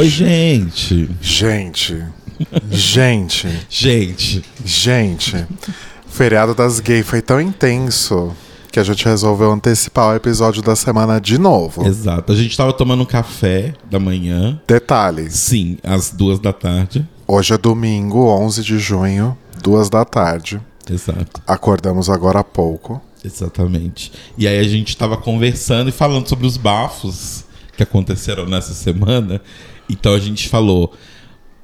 Oi, gente. Gente. Gente. Gente. Gente. O feriado das gays foi tão intenso que a gente resolveu antecipar o episódio da semana de novo. Exato. A gente tava tomando um café da manhã. Detalhes. Sim, às duas da tarde. Hoje é domingo, 11 de junho, duas da tarde. Exato. Acordamos agora há pouco. Exatamente. E aí a gente tava conversando e falando sobre os bafos que aconteceram nessa semana. Então a gente falou: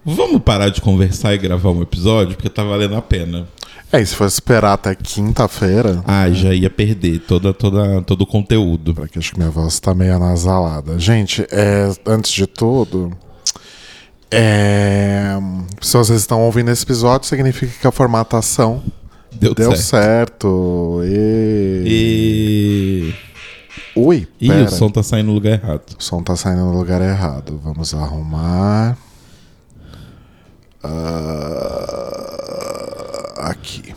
vamos parar de conversar e gravar um episódio, porque tá valendo a pena. É, e se for esperar até quinta-feira. Ah, já ia perder toda, toda, todo o conteúdo. Porque acho que minha voz tá meio anasalada. Gente, é, antes de tudo. É, se vocês estão ouvindo esse episódio, significa que a formatação Deu, deu certo. certo. E... E. Ui, Ih, pera. o som tá saindo no lugar errado. O som tá saindo no lugar errado. Vamos arrumar. Ah, aqui.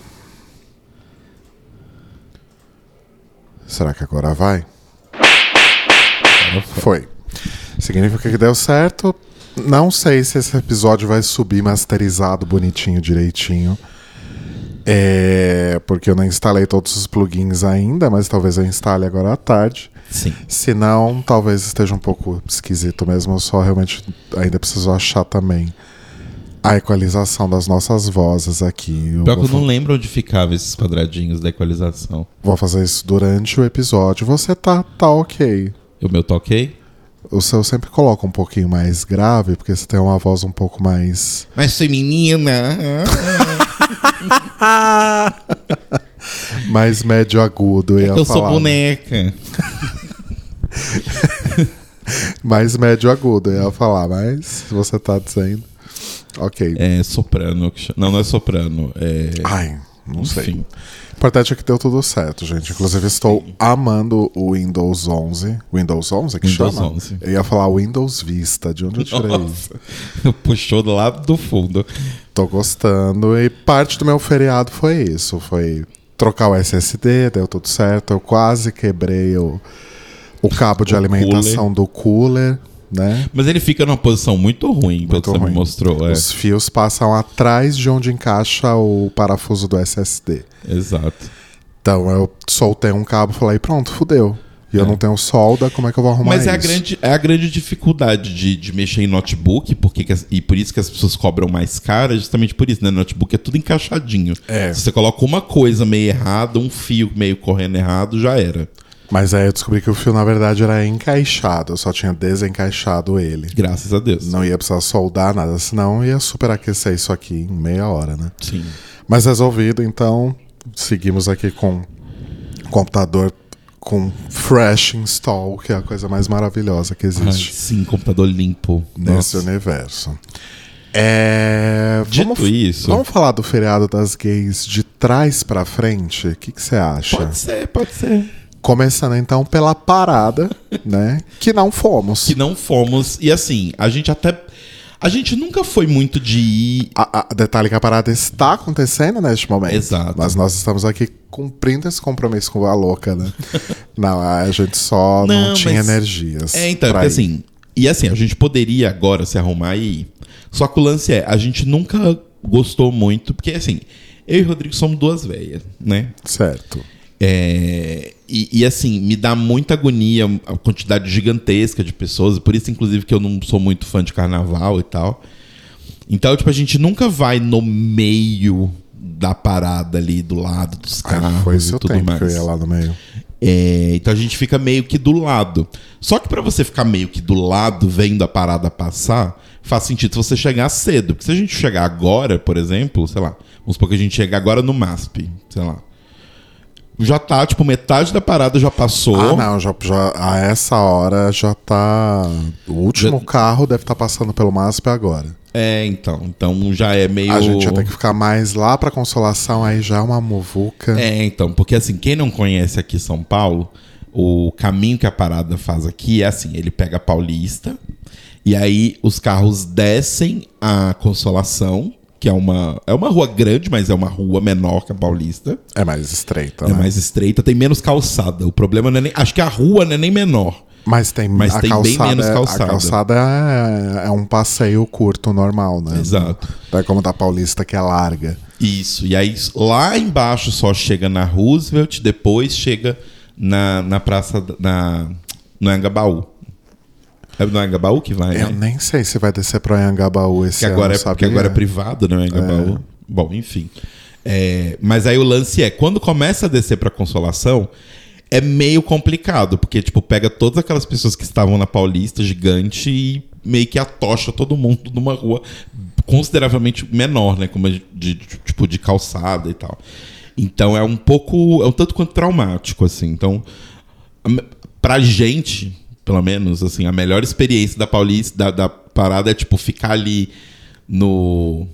Será que agora vai? Foi. Significa que deu certo. Não sei se esse episódio vai subir masterizado, bonitinho, direitinho. É, porque eu não instalei todos os plugins ainda, mas talvez eu instale agora à tarde. Sim. Se não, talvez esteja um pouco esquisito mesmo. Eu só realmente ainda preciso achar também a equalização das nossas vozes aqui. Eu Pior que eu não lembro onde ficava esses quadradinhos da equalização. vou fazer isso durante o episódio. Você tá, tá ok. O meu tá ok? O seu sempre coloca um pouquinho mais grave, porque você tem uma voz um pouco mais. Mas feminina. mais médio agudo. É ia eu sou falar. boneca. Mais médio agudo, eu ia falar, mas você tá dizendo. Ok. É soprano. Não, não é soprano. É. Ai, não sei. Enfim. O importante é que deu tudo certo, gente. Inclusive, estou amando o Windows 11. Windows 11 que Windows chama? 11. Eu ia falar Windows Vista. De onde eu tirei isso? Nossa. Puxou do lado do fundo. Tô gostando. E parte do meu feriado foi isso. Foi trocar o SSD, deu tudo certo. Eu quase quebrei o, o cabo de O alimentação do cooler, né? Mas ele fica numa posição muito ruim, pelo Muito que você ruim. me mostrou. É. Os fios passam atrás de onde encaixa o parafuso do SSD. Exato. Então eu soltei um cabo e falei, pronto, fudeu. E eu É. não tenho solda, como é que eu vou arrumar Mas isso? é a, grande, é a grande dificuldade de, de mexer em notebook, porque que e por isso que as pessoas cobram mais caro, é justamente por isso, né? Notebook é tudo encaixadinho. É. Se você coloca uma coisa meio errada, um fio meio correndo errado, já era. Mas aí eu descobri que o fio, na verdade, era encaixado. Eu só tinha desencaixado ele. Graças a Deus. Não ia precisar soldar nada, senão ia superaquecer isso aqui em meia hora, né? Sim. Mas resolvido, então, seguimos aqui com computador com fresh install, que é a coisa mais maravilhosa que Ai, existe sim, computador limpo. nesse Nossa. universo. É... Dito vamos, isso- vamos falar do feriado das gays de trás pra frente? O que você acha? Pode ser, pode ser. Começando então pela parada, né? Que não fomos. Que não fomos. E assim, a gente até. A gente nunca foi muito de ir. A, a- detalhe que a parada está acontecendo neste momento. Exato. Mas nós estamos aqui cumprindo esse compromisso com a louca, né? não, a gente só não, Não, tinha mas- energias. É, então, pra porque ir. assim. E assim, a gente poderia agora se arrumar e ir. Só que o lance é, a gente nunca gostou muito, porque assim, eu e o Rodrigo somos duas velhas, né? Certo. É, e, e, assim, me dá muita agonia a quantidade gigantesca de pessoas, e por isso, inclusive, que eu não sou muito fã de carnaval e tal. Então, tipo, a gente nunca vai no meio da parada ali, do lado dos carros foi e tudo tempo mais. que eu ia lá no meio. É, então a gente fica meio que do lado. Só que pra você ficar meio que do lado, vendo a parada passar, faz sentido se você chegar cedo. Porque se a gente chegar agora, por exemplo, sei lá, vamos supor que a gente chega agora no MASP, sei lá. Já tá, tipo, metade da parada já passou. Ah, não, já, já- a essa hora já tá. O último Já- carro deve estar passando pelo MASP agora. É, então. Então já é meio. A gente ter que ficar mais lá pra consolação, aí já é uma muvuca. É, então, porque assim, quem não conhece aqui São Paulo, o caminho que a parada faz aqui é assim, ele pega a Paulista, e aí os carros descem a Consolação, que é uma, é uma rua grande, mas é uma rua menor que a Paulista. É mais estreita, É né? mais estreita, tem menos calçada. O problema não é nem. Acho que a rua não é nem menor. Mas tem, Mas a tem bem menos é- calçada. A calçada é, é um passeio curto normal, né? Exato. Não é como da Paulista que é larga. Isso. E aí lá embaixo só chega na Roosevelt, depois chega na, na praça. Na, no Angabaú. É no Angabaú que vai, Eu né? nem sei se vai descer pro Anhangabaú esse Que agora, é, ano, porque sabia? agora é privado, né? O Angabaú. Bom, enfim. É, mas aí o lance é, quando começa a descer pra Consolação, é meio complicado, porque, tipo, pega todas aquelas pessoas que estavam na Paulista gigante e meio que atocha todo mundo numa rua consideravelmente menor, né? Como de, de- tipo, de calçada e tal. Então é um pouco. É um tanto quanto traumático, assim. Então, pra gente, pelo menos, assim, a melhor experiência da Paulista, da, da parada é, tipo, ficar ali no.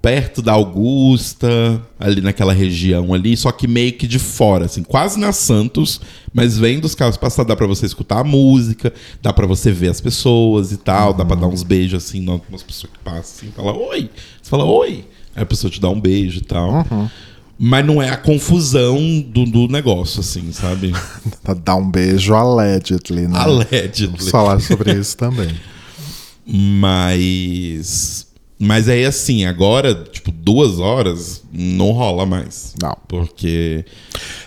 Perto da Augusta, ali naquela região ali, só que meio que de fora, assim, quase na Santos, mas vendo os carros passar, dá pra você escutar a música, dá pra você ver as pessoas e tal, dá pra dar uns beijos assim, nas pessoas que passam, assim, fala oi, você fala oi, aí a pessoa te dá um beijo e tal. Mas não é a confusão do, do negócio, assim, sabe? Dá um beijo allegedly, né? Allegedly. Vamos falar sobre isso também. Mas. Mas aí, assim, agora, tipo, duas horas, não rola mais. Não. Porque.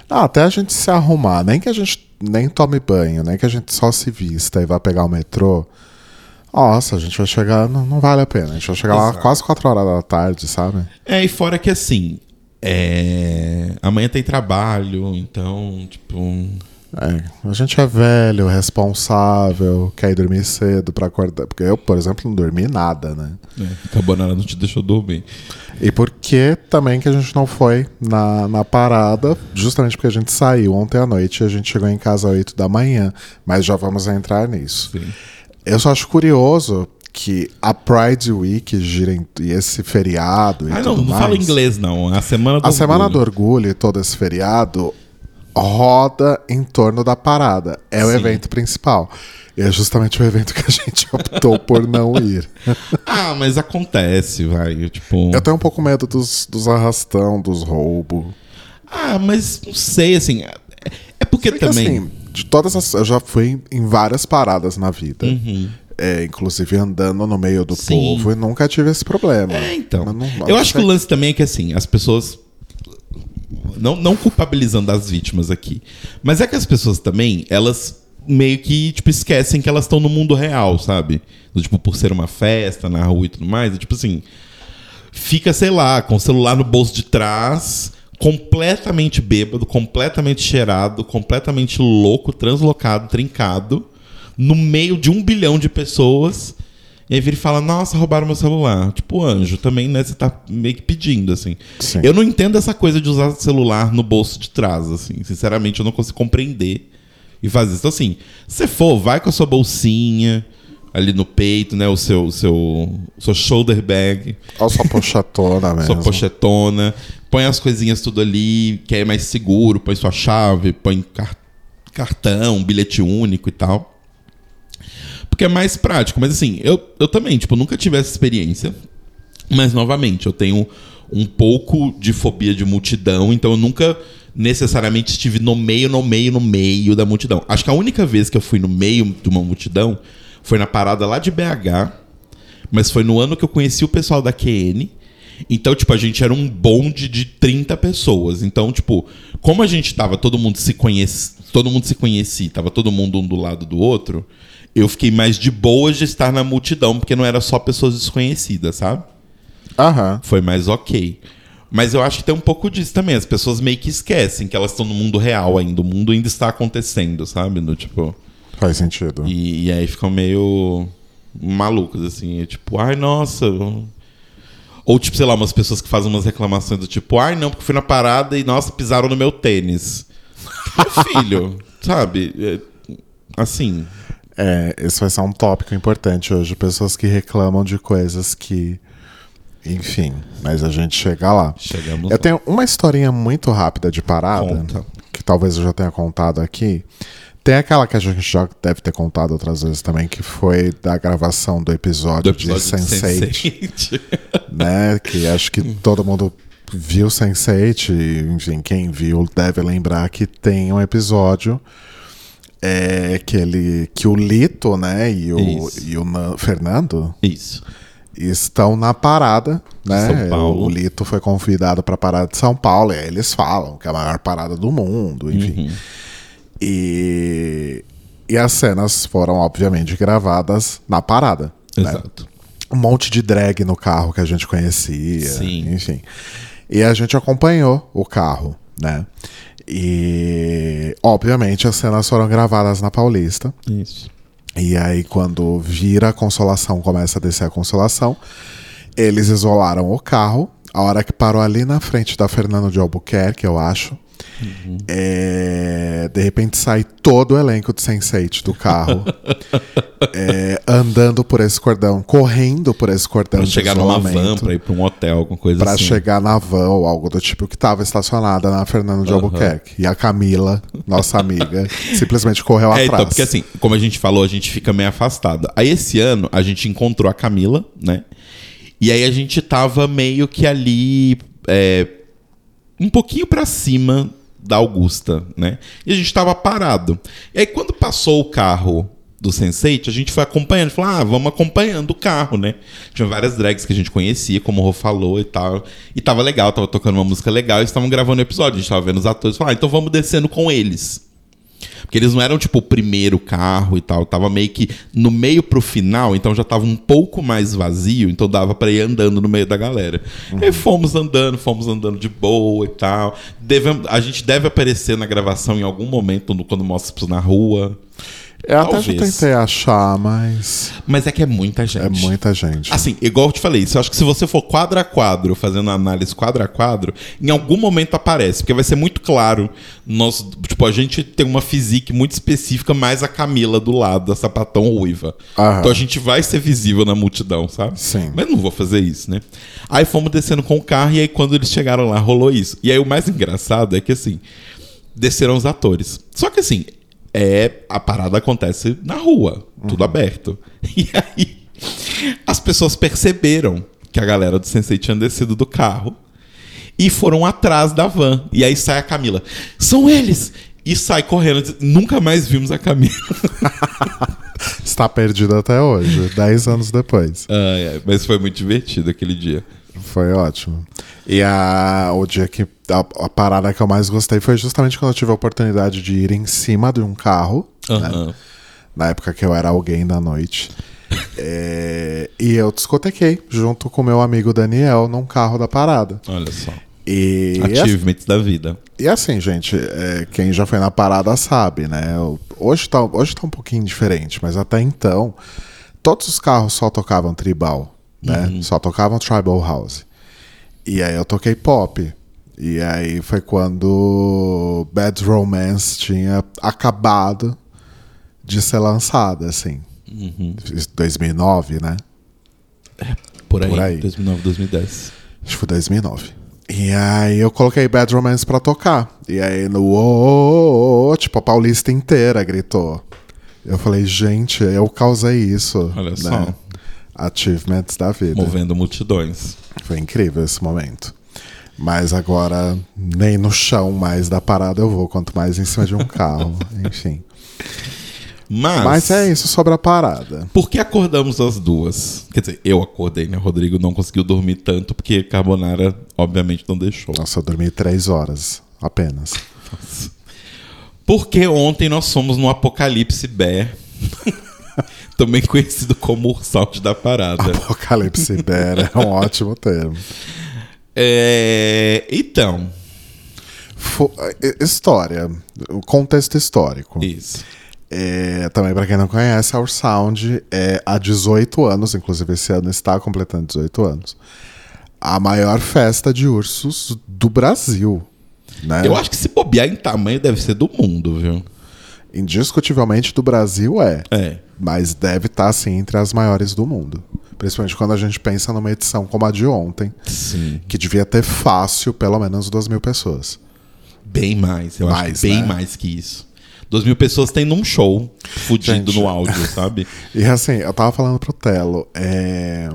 Ah, até a gente se arrumar, nem que a gente nem tome banho, nem que a gente só se vista e vá pegar o metrô. Nossa, a gente vai chegar, não, não vale a pena. A gente vai chegar lá Exato. quase 4 horas da tarde, sabe? É, e fora que assim. É... Amanhã tem trabalho, então, tipo. É, a gente é velho, responsável, quer ir dormir cedo pra acordar. Porque eu, por exemplo, não dormi nada, né? É, Carbonara não te deixou dormir. E por que também que a gente não foi na, na parada? Justamente porque a gente saiu ontem à noite e a gente chegou em casa às 8 da manhã. Mas já vamos entrar nisso. Sim. Eu só acho curioso que a Pride Week gira em, e esse feriado e Ah, não, tudo não mais, fala inglês, não. A semana do A Semana do Orgulho. Orgulho e todo esse feriado roda em torno da parada. É o Sim. evento principal. E é justamente o evento que a gente optou por não ir. Ah, mas acontece, vai. Tipo. Eu tenho um pouco medo dos, dos arrastão, dos roubos. Ah, mas não sei, assim. É é porque Porque, também. assim, de todas as. Eu já fui em várias paradas na vida. Uhum. É, inclusive andando no meio do Sim. povo e nunca tive esse problema. É, então. Não- eu acho que o lance também é que, assim, as pessoas. Não, não culpabilizando as vítimas aqui. Mas é que as pessoas também, elas meio que, tipo, esquecem que elas estão no mundo real, sabe? Tipo, por ser uma festa na rua e tudo mais. tipo assim. Fica, sei lá, com o celular no bolso de trás, completamente bêbado, completamente cheirado, completamente louco, translocado, trincado, no meio de um bilhão de pessoas. E aí vira e fala, nossa, roubaram meu celular. Tipo, anjo, também, né? Você tá meio que pedindo, assim. Sim. Eu não entendo essa coisa de usar celular no bolso de trás, assim. Sinceramente, eu não consigo compreender e fazer isso. Então, assim, se você for, vai com a sua bolsinha ali no peito, né? O seu, seu, seu shoulder bag, Olha sua pochetona mesmo. sua pochetona, põe as coisinhas tudo ali, que é mais seguro, põe sua chave, põe car- cartão, bilhete único e tal. Porque é mais prático. Mas assim, eu, eu também, tipo, nunca tive essa experiência. Mas, novamente, eu tenho um pouco de fobia de multidão, então eu nunca necessariamente estive no meio, no meio, no meio da multidão. Acho que a única vez que eu fui no meio de uma multidão foi na parada lá de BH, mas foi no ano que eu conheci o pessoal da QN. Então, tipo, a gente era um bonde de 30 pessoas. Então, tipo, como a gente tava, todo mundo se conhece, todo mundo se conhecia, tava todo mundo um do lado do outro, eu fiquei mais de boas de estar na multidão, porque não era só pessoas desconhecidas, sabe? Aham. Foi mais ok. Mas eu acho que tem um pouco disso também. As pessoas meio que esquecem que elas estão no mundo real ainda. O mundo ainda está acontecendo, sabe? No, tipo, Faz sentido. e, e aí ficam meio malucos, assim. é tipo, ai, nossa. Ou, tipo, sei lá, umas pessoas que fazem umas reclamações do tipo, ai, não, porque fui na parada e, nossa, pisaram no meu tênis. Meu filho, sabe? É, assim. É, esse vai ser um tópico importante hoje. Pessoas que reclamam de coisas que. Enfim, mas a gente chega lá. Chegamos. Eu tenho uma historinha muito rápida de parada, Conta. que talvez eu já tenha contado aqui. Tem aquela que a gente já deve ter contado outras vezes também, que foi da gravação do episódio, do episódio de Sense8, Sense8. né? Que acho que todo mundo viu Sense8, e, enfim, quem viu deve lembrar que tem um episódio é que ele que o Lito, né, e o, Isso. e o Nan- Fernando Isso. estão na parada, né? São Paulo. O Lito foi convidado para a parada de São Paulo, e aí eles falam que é a maior parada do mundo, enfim. Uhum. E e as cenas foram obviamente gravadas na parada, né? Exato. um monte de drag no carro que a gente conhecia, Sim. enfim. E a gente acompanhou o carro, né? E obviamente as cenas foram gravadas na Paulista. Isso. E aí quando vira a consolação, começa a descer a consolação, eles isolaram o carro. A hora que parou ali na frente da Fernando de Albuquerque, eu acho. É, de repente sai todo o elenco de Sense8 do carro é, andando por esse cordão, correndo por esse cordão Pra chegar numa van, pra ir pra um hotel, alguma coisa Pra assim. chegar na van ou algo do tipo que tava estacionada na Fernando de Aham. Albuquerque. E a Camila, nossa amiga, simplesmente correu É, atrás. então, porque assim, como a gente falou, a gente fica meio afastado. Aí esse ano a gente encontrou a Camila, né? E aí a gente tava meio que ali, é, um pouquinho pra cima da Augusta, né? E a gente tava parado. E aí quando passou o carro do Sense8, a gente foi acompanhando. Falou, ah, vamos acompanhando o carro, né? Tinha várias drags que a gente conhecia, como o Rô falou e tal. E tava legal, tava tocando uma música legal. E estavam gravando o episódio. A gente tava vendo os atores. Falou, ah, então vamos descendo com eles. Porque eles não eram, tipo, o primeiro carro e tal. Tava meio que no meio pro final, então já tava um pouco mais vazio, então dava pra ir andando no meio da galera. E aí fomos andando, fomos andando de boa e tal. A gente deve aparecer na gravação em algum momento no- quando mostra isso na rua. Eu até já tentei achar, mas Mas é que é muita gente. é muita gente. Assim, igual eu te falei, eu acho que se você for quadro a quadro, fazendo análise quadro a quadro, em algum momento aparece, porque vai ser muito claro. Nós, tipo, a gente tem uma physique muito específica, mais a Camila do lado, da sapatão ruiva. Aham. Então a gente vai ser visível na multidão, sabe? Sim. Mas não vou fazer isso, né? Aí fomos descendo com o carro, e aí quando eles chegaram lá, rolou isso. E aí o mais engraçado é que assim, desceram os atores. Só que assim, é a parada acontece na rua, tudo aberto. E aí as pessoas perceberam que a galera do Sensei tinha descido do carro e foram atrás da van. E aí sai a Camila. São eles! E sai correndo. Nunca mais vimos a Camila. Está perdido até hoje, 10 anos depois. Ai, ai, mas foi muito divertido aquele dia. Foi ótimo. E a, o dia que. A, a parada que eu mais gostei foi justamente quando eu tive a oportunidade de ir em cima de um carro. né? Aham. Na época que eu era alguém da noite. É, e eu discotequei junto com meu amigo Daniel num carro da parada. Olha só. E, Achievements da vida. e assim, gente, é, quem já foi na parada sabe, né? Hoje tá, hoje tá um pouquinho diferente, mas até então, todos os carros só tocavam tribal, né? Só tocavam tribal house. E aí eu toquei pop. E aí foi quando Bad Romance tinha acabado de ser lançada, assim. 2009, né? Por aí. Por aí. 2009, 2010. Acho que foi 2009. E aí eu coloquei Bad Romance pra tocar. E aí no "Ô, ô, ô, ô", tipo, a Paulista inteira gritou. Eu falei, gente, eu causei isso. Olha né? só. Achievements da vida. Movendo multidões. Foi incrível esse momento. Mas agora, nem no chão mais da parada eu vou, quanto mais em cima de um carro. Enfim. Mas, Mas é isso sobre a parada. por que acordamos as duas? Quer dizer, eu acordei, né? O Rodrigo não conseguiu dormir tanto porque Carbonara, obviamente, não deixou. Nossa, eu dormi três horas apenas. Porque ontem nós fomos no Apocalipse Bear, também conhecido como o Salt da Parada. Apocalipse Bear é um ótimo termo. É, Então, Fo- eh, História, o contexto histórico. isso. É, também, para quem não conhece, a Our Sound é há 18 anos, inclusive esse ano está completando 18 anos, a maior festa de ursos do Brasil. Né? Eu acho que se bobear em tamanho deve ser do mundo, viu? Indiscutivelmente do Brasil é, É. mas deve estar assim entre as maiores do mundo. Principalmente quando a gente pensa numa edição como a de ontem, Sim. que devia ter fácil pelo menos duas mil pessoas. Bem mais. Eu acho Mais, que bem né? mais que isso. Duas mil pessoas tem num show fudido Gente. no áudio, sabe? E assim, eu tava falando pro Telo, é...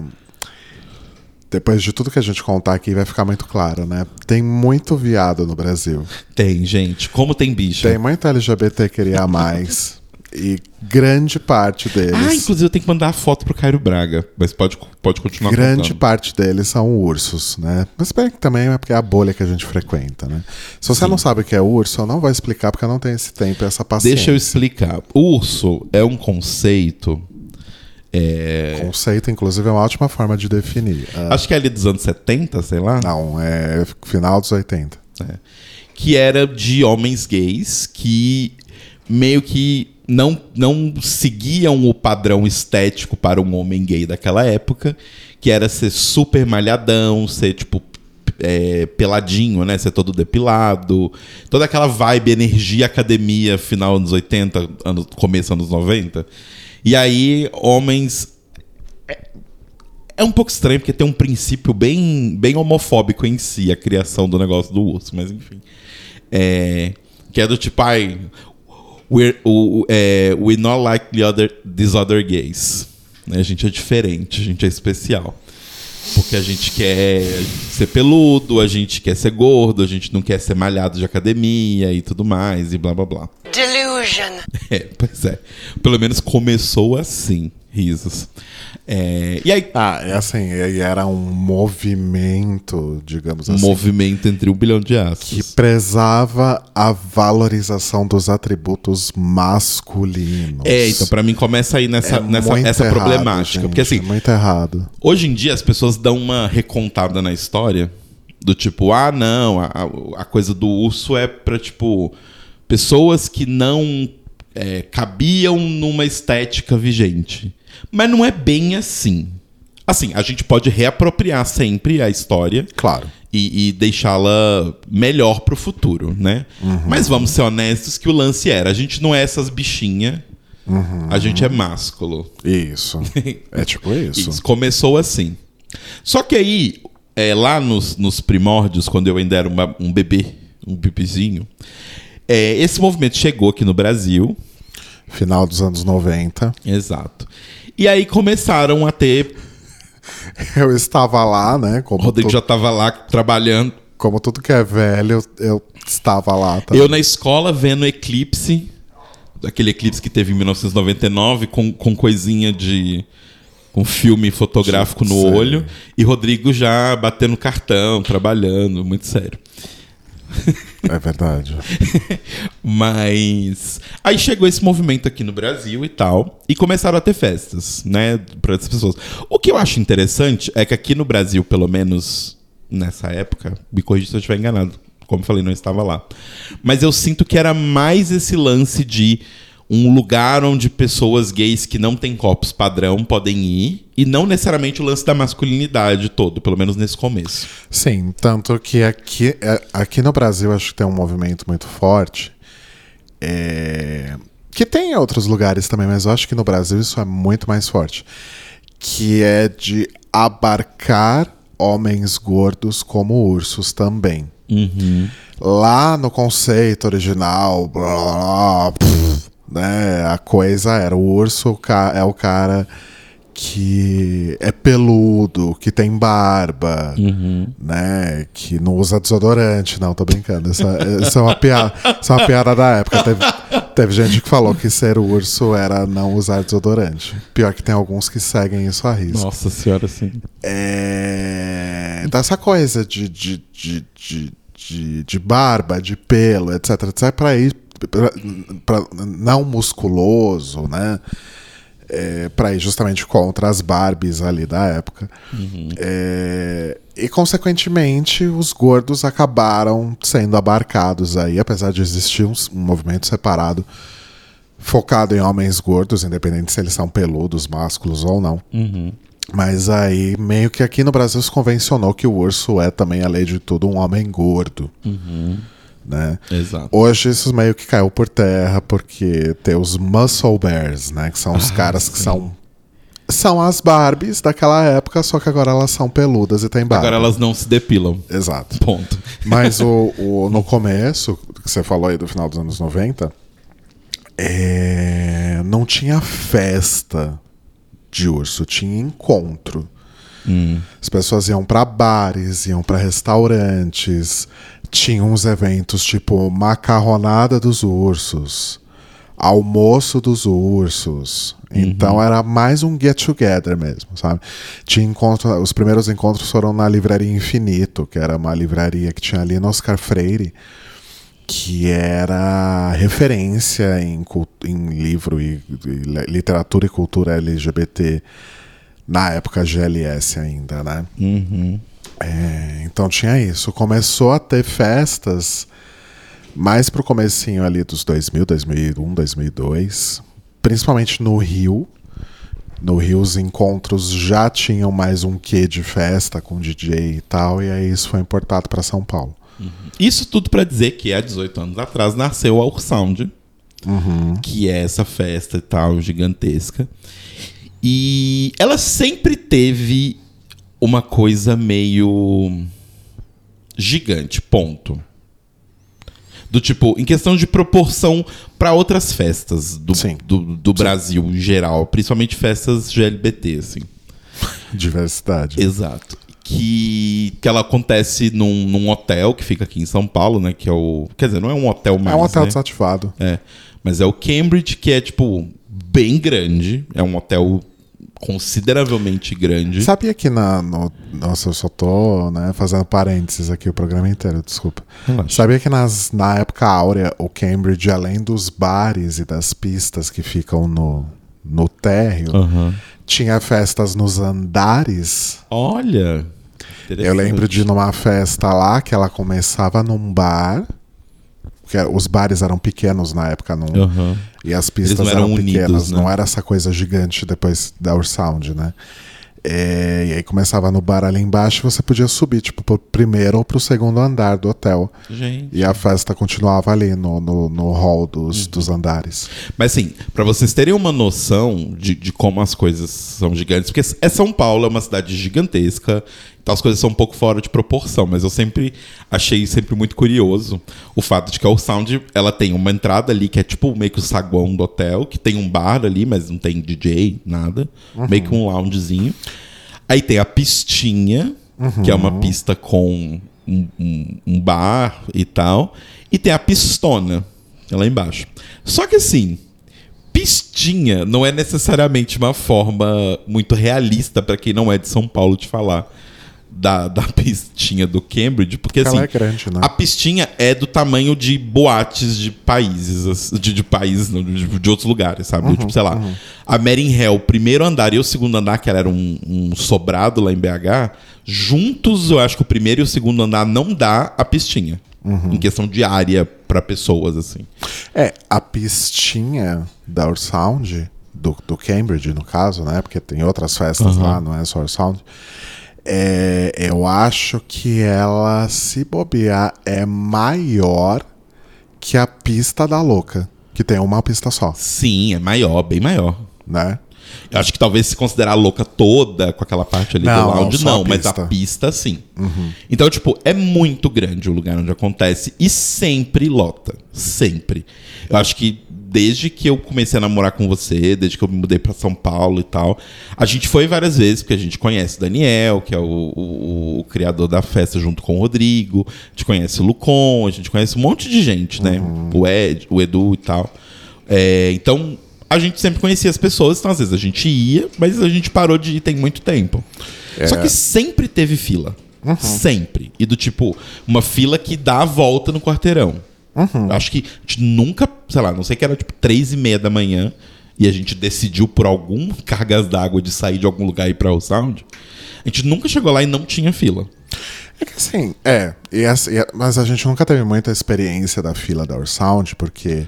depois de tudo que a gente contar aqui, vai ficar muito claro, né? Tem muito viado no Brasil. Tem, gente. Como tem bicho. Tem muito LGBT queria mais. E grande parte deles. Ah, inclusive eu tenho que mandar a foto pro Cairo Braga. Mas pode, pode continuar Grande contando. parte deles são ursos, né? Mas bem que também é porque é a bolha que a gente frequenta, né? Se você não sabe o que é urso, eu não vou explicar porque eu não tenho esse tempo e essa paciência. Deixa eu explicar. Urso é um conceito. É, Conceito, inclusive, é uma ótima forma de definir. Ah, acho que é ali dos anos 70, sei lá. não, é final dos 80. É. que era de homens gays que meio que não, não seguiam o padrão estético para um homem gay daquela época, que era ser super malhadão, ser tipo é, peladinho, né? Ser todo depilado. Toda aquela vibe, energia academia, final anos 80, anos, começo anos 90. E aí, homens é um pouco estranho, porque tem um princípio bem, bem homofóbico em si, a criação do negócio do urso, mas enfim. É, que é do tipo, ai, we're, o, é, we not like the other, these other gays. Né? A gente é diferente, a gente é especial. Porque a gente quer ser peludo, a gente quer ser gordo, a gente não quer ser malhado de academia e tudo mais, e blá blá blá. Delusion. É, pois é. Pelo menos começou assim, risos. É, e aí, Ah, é assim, era um movimento, digamos um assim, movimento entre um bilhão de que astros. prezava a valorização dos atributos masculinos. É, então pra mim começa aí nessa, É nessa essa errado, problemática. gente, porque assim, é muito errado. hoje em dia as pessoas dão uma recontada na história do tipo, ah, não, a, a- a coisa do urso é pra, tipo, pessoas que não é, cabiam numa estética vigente. Mas não é bem assim. Assim, a gente pode reapropriar sempre a história Claro. e, e deixá-la melhor pro futuro, né? Mas vamos ser honestos que o lance era, a gente não é essas bichinhas, a gente é másculo. Isso. É tipo isso. Isso, começou assim. Só que aí, é, lá nos, nos primórdios, quando eu ainda era uma- um bebê, um bebezinho, é, esse movimento chegou aqui no Brasil, Final dos anos 90. exato. E aí começaram a ter. Eu estava lá, né? O Como, Rodrigo tu- já estava lá trabalhando. como tudo que é velho, eu, eu estava lá. Tá? Eu na escola vendo Eclipse, aquele eclipse que teve em 1999, com, com coisinha de. com filme fotográfico no Sei. olho, e Rodrigo já batendo cartão, trabalhando, muito sério. É verdade. Mas aí chegou esse movimento aqui no Brasil e tal, e começaram a ter festas, né, para essas pessoas. O que eu acho interessante é que aqui no Brasil, pelo menos nessa época, me corrija se eu estiver enganado, como eu falei, não estava lá. Mas eu sinto que era mais esse lance de um lugar onde pessoas gays que não têm corpos padrão podem ir, e não necessariamente o lance da masculinidade todo, pelo menos nesse começo. Sim, tanto que aqui, é, aqui no Brasil acho que tem um movimento muito forte. é, que tem em outros lugares também, mas eu acho que no Brasil isso é muito mais forte. Que é de abarcar homens gordos como ursos também. Lá no conceito original, blá, blá, blá, pff, né, a coisa era o urso é o cara que é peludo, que tem barba, né, que não usa desodorante. Não, tô brincando. Essa, essa é uma piada, essa é uma piada da época. Teve, teve gente que falou que ser urso era não usar desodorante. Pior que tem alguns que seguem isso a risco. Nossa senhora, sim. É... Então, essa coisa de, de, de, de, de, de barba, de pelo, etc, etc, para ir pra, pra não musculoso, né? É, para ir justamente contra as Barbies ali da época. É, e, consequentemente, os gordos acabaram sendo abarcados aí, apesar de existir um, um movimento separado focado em homens gordos, independente se eles são peludos, másculos ou não. Mas aí, meio que aqui no Brasil se convencionou que o urso é também, além de tudo, um homem gordo. Né? Exato. Hoje isso meio que caiu por terra, porque tem os muscle bears, né? Que são os caras que são. São as Barbies daquela época, só que agora elas são peludas e têm barba. Agora elas não se depilam. Exato. Ponto. Mas o, o- no começo, que você falou aí do final dos anos 90, é, não tinha festa de urso, tinha encontro. As pessoas iam pra bares, iam pra restaurantes, tinham uns eventos tipo macarronada dos ursos, almoço dos ursos. Então era mais um get together mesmo, sabe? Tinha encontro, os primeiros encontros foram na livraria Infinito, que era uma livraria que tinha ali no Oscar Freire, que era referência em, em livro e, e literatura e cultura LGBT na época GLS ainda, né? Uhum. É, então tinha isso. Começou a ter festas mais pro comecinho ali dos 2000, 2001, 2002, principalmente no Rio. No Rio os encontros já tinham mais um quê de festa com DJ e tal, e aí isso foi importado para São Paulo. Isso tudo pra dizer que há 18 anos atrás nasceu a Ursound, que é essa festa e tal, gigantesca. E ela sempre teve uma coisa meio gigante, ponto. Do tipo, em questão de proporção pra outras festas do, do, do Brasil em geral, principalmente festas GLBT, assim. Diversidade. Exato. Que, que ela acontece num, num hotel que fica aqui em São Paulo, né? Que é o. Quer dizer, não é um hotel mais. é um hotel né? desativado. É. Mas é o Cambridge, que é, tipo, bem grande. É um hotel consideravelmente grande. Sabia que na. No, nossa, eu só tô né, fazendo parênteses aqui o programa inteiro, desculpa. Relaxa. Sabia que nas, na época áurea, o Cambridge, além dos bares e das pistas que ficam no, no térreo, Aham. tinha festas nos andares. Olha. Eu lembro de numa festa lá que ela começava num bar. Que era- os bares eram pequenos na época, não, Aham. E as pistas não eram eram, unidos, pequenas, né? não era essa coisa gigante depois da Ursound, né? É, e aí começava no bar ali embaixo e você podia subir, tipo, pro primeiro ou pro segundo andar do hotel. Gente. E a festa continuava ali no, no, no hall dos, Uhum. dos andares. Mas assim, pra vocês terem uma noção de, de como as coisas são gigantes, porque é São Paulo, é uma cidade gigantesca, as coisas são um pouco fora de proporção, mas eu sempre achei sempre muito curioso o fato de que a Sound ela tem uma entrada ali que é tipo meio que o saguão do hotel, que tem um bar ali, mas não tem DJ, nada, meio que um loungezinho. Aí tem a pistinha, que é uma pista com um, um- um bar e tal. E tem a pistona, lá embaixo. Só que assim, pistinha não é necessariamente uma forma muito realista para quem não é de São Paulo de falar da, da pistinha do Cambridge, porque Ela assim, é grande, né? a pistinha é do tamanho de boates de países, de, de países, não, de, de outros lugares, sabe? tipo, sei lá, a Mering Hell, o primeiro andar e o segundo andar, que era um, um sobrado lá em BH, juntos eu acho que o primeiro e o segundo andar não dá a pistinha. Em questão de área para pessoas, assim. É, a pistinha da Ursound, do, do Cambridge, no caso, né? Porque tem outras festas lá, não é só Ursound. É, eu acho que ela, se bobear, é maior que a pista da Louca, que tem uma pista só, Sim, é maior, bem maior. né? Eu acho que talvez se considerar a louca toda com aquela parte ali Não, do lounge, não, não, a mas a pista. pista sim. Então, tipo, é muito grande o lugar onde acontece e sempre lota. Sempre. Eu acho que desde que eu comecei a namorar com você, desde que eu me mudei pra São Paulo e tal, a gente foi várias vezes, porque a gente conhece o Daniel, que é o, o- o criador da festa junto com o Rodrigo, a gente conhece o Lucon, a gente conhece um monte de gente, né? O Ed, o Edu e tal. É, então, a gente sempre conhecia as pessoas, então às vezes a gente ia, mas a gente parou de ir tem muito tempo. Só que sempre teve fila. Sempre. E do tipo, uma fila que dá a volta no quarteirão. Eu Acho que a gente nunca, sei lá, não sei que era tipo três e meia da manhã e a gente decidiu por algum cargas d'água de sair de algum lugar e ir pra o sound. A gente nunca chegou lá e não tinha fila. É que assim, é, e essa- e a- mas a gente nunca teve muita experiência da fila da Ursound, porque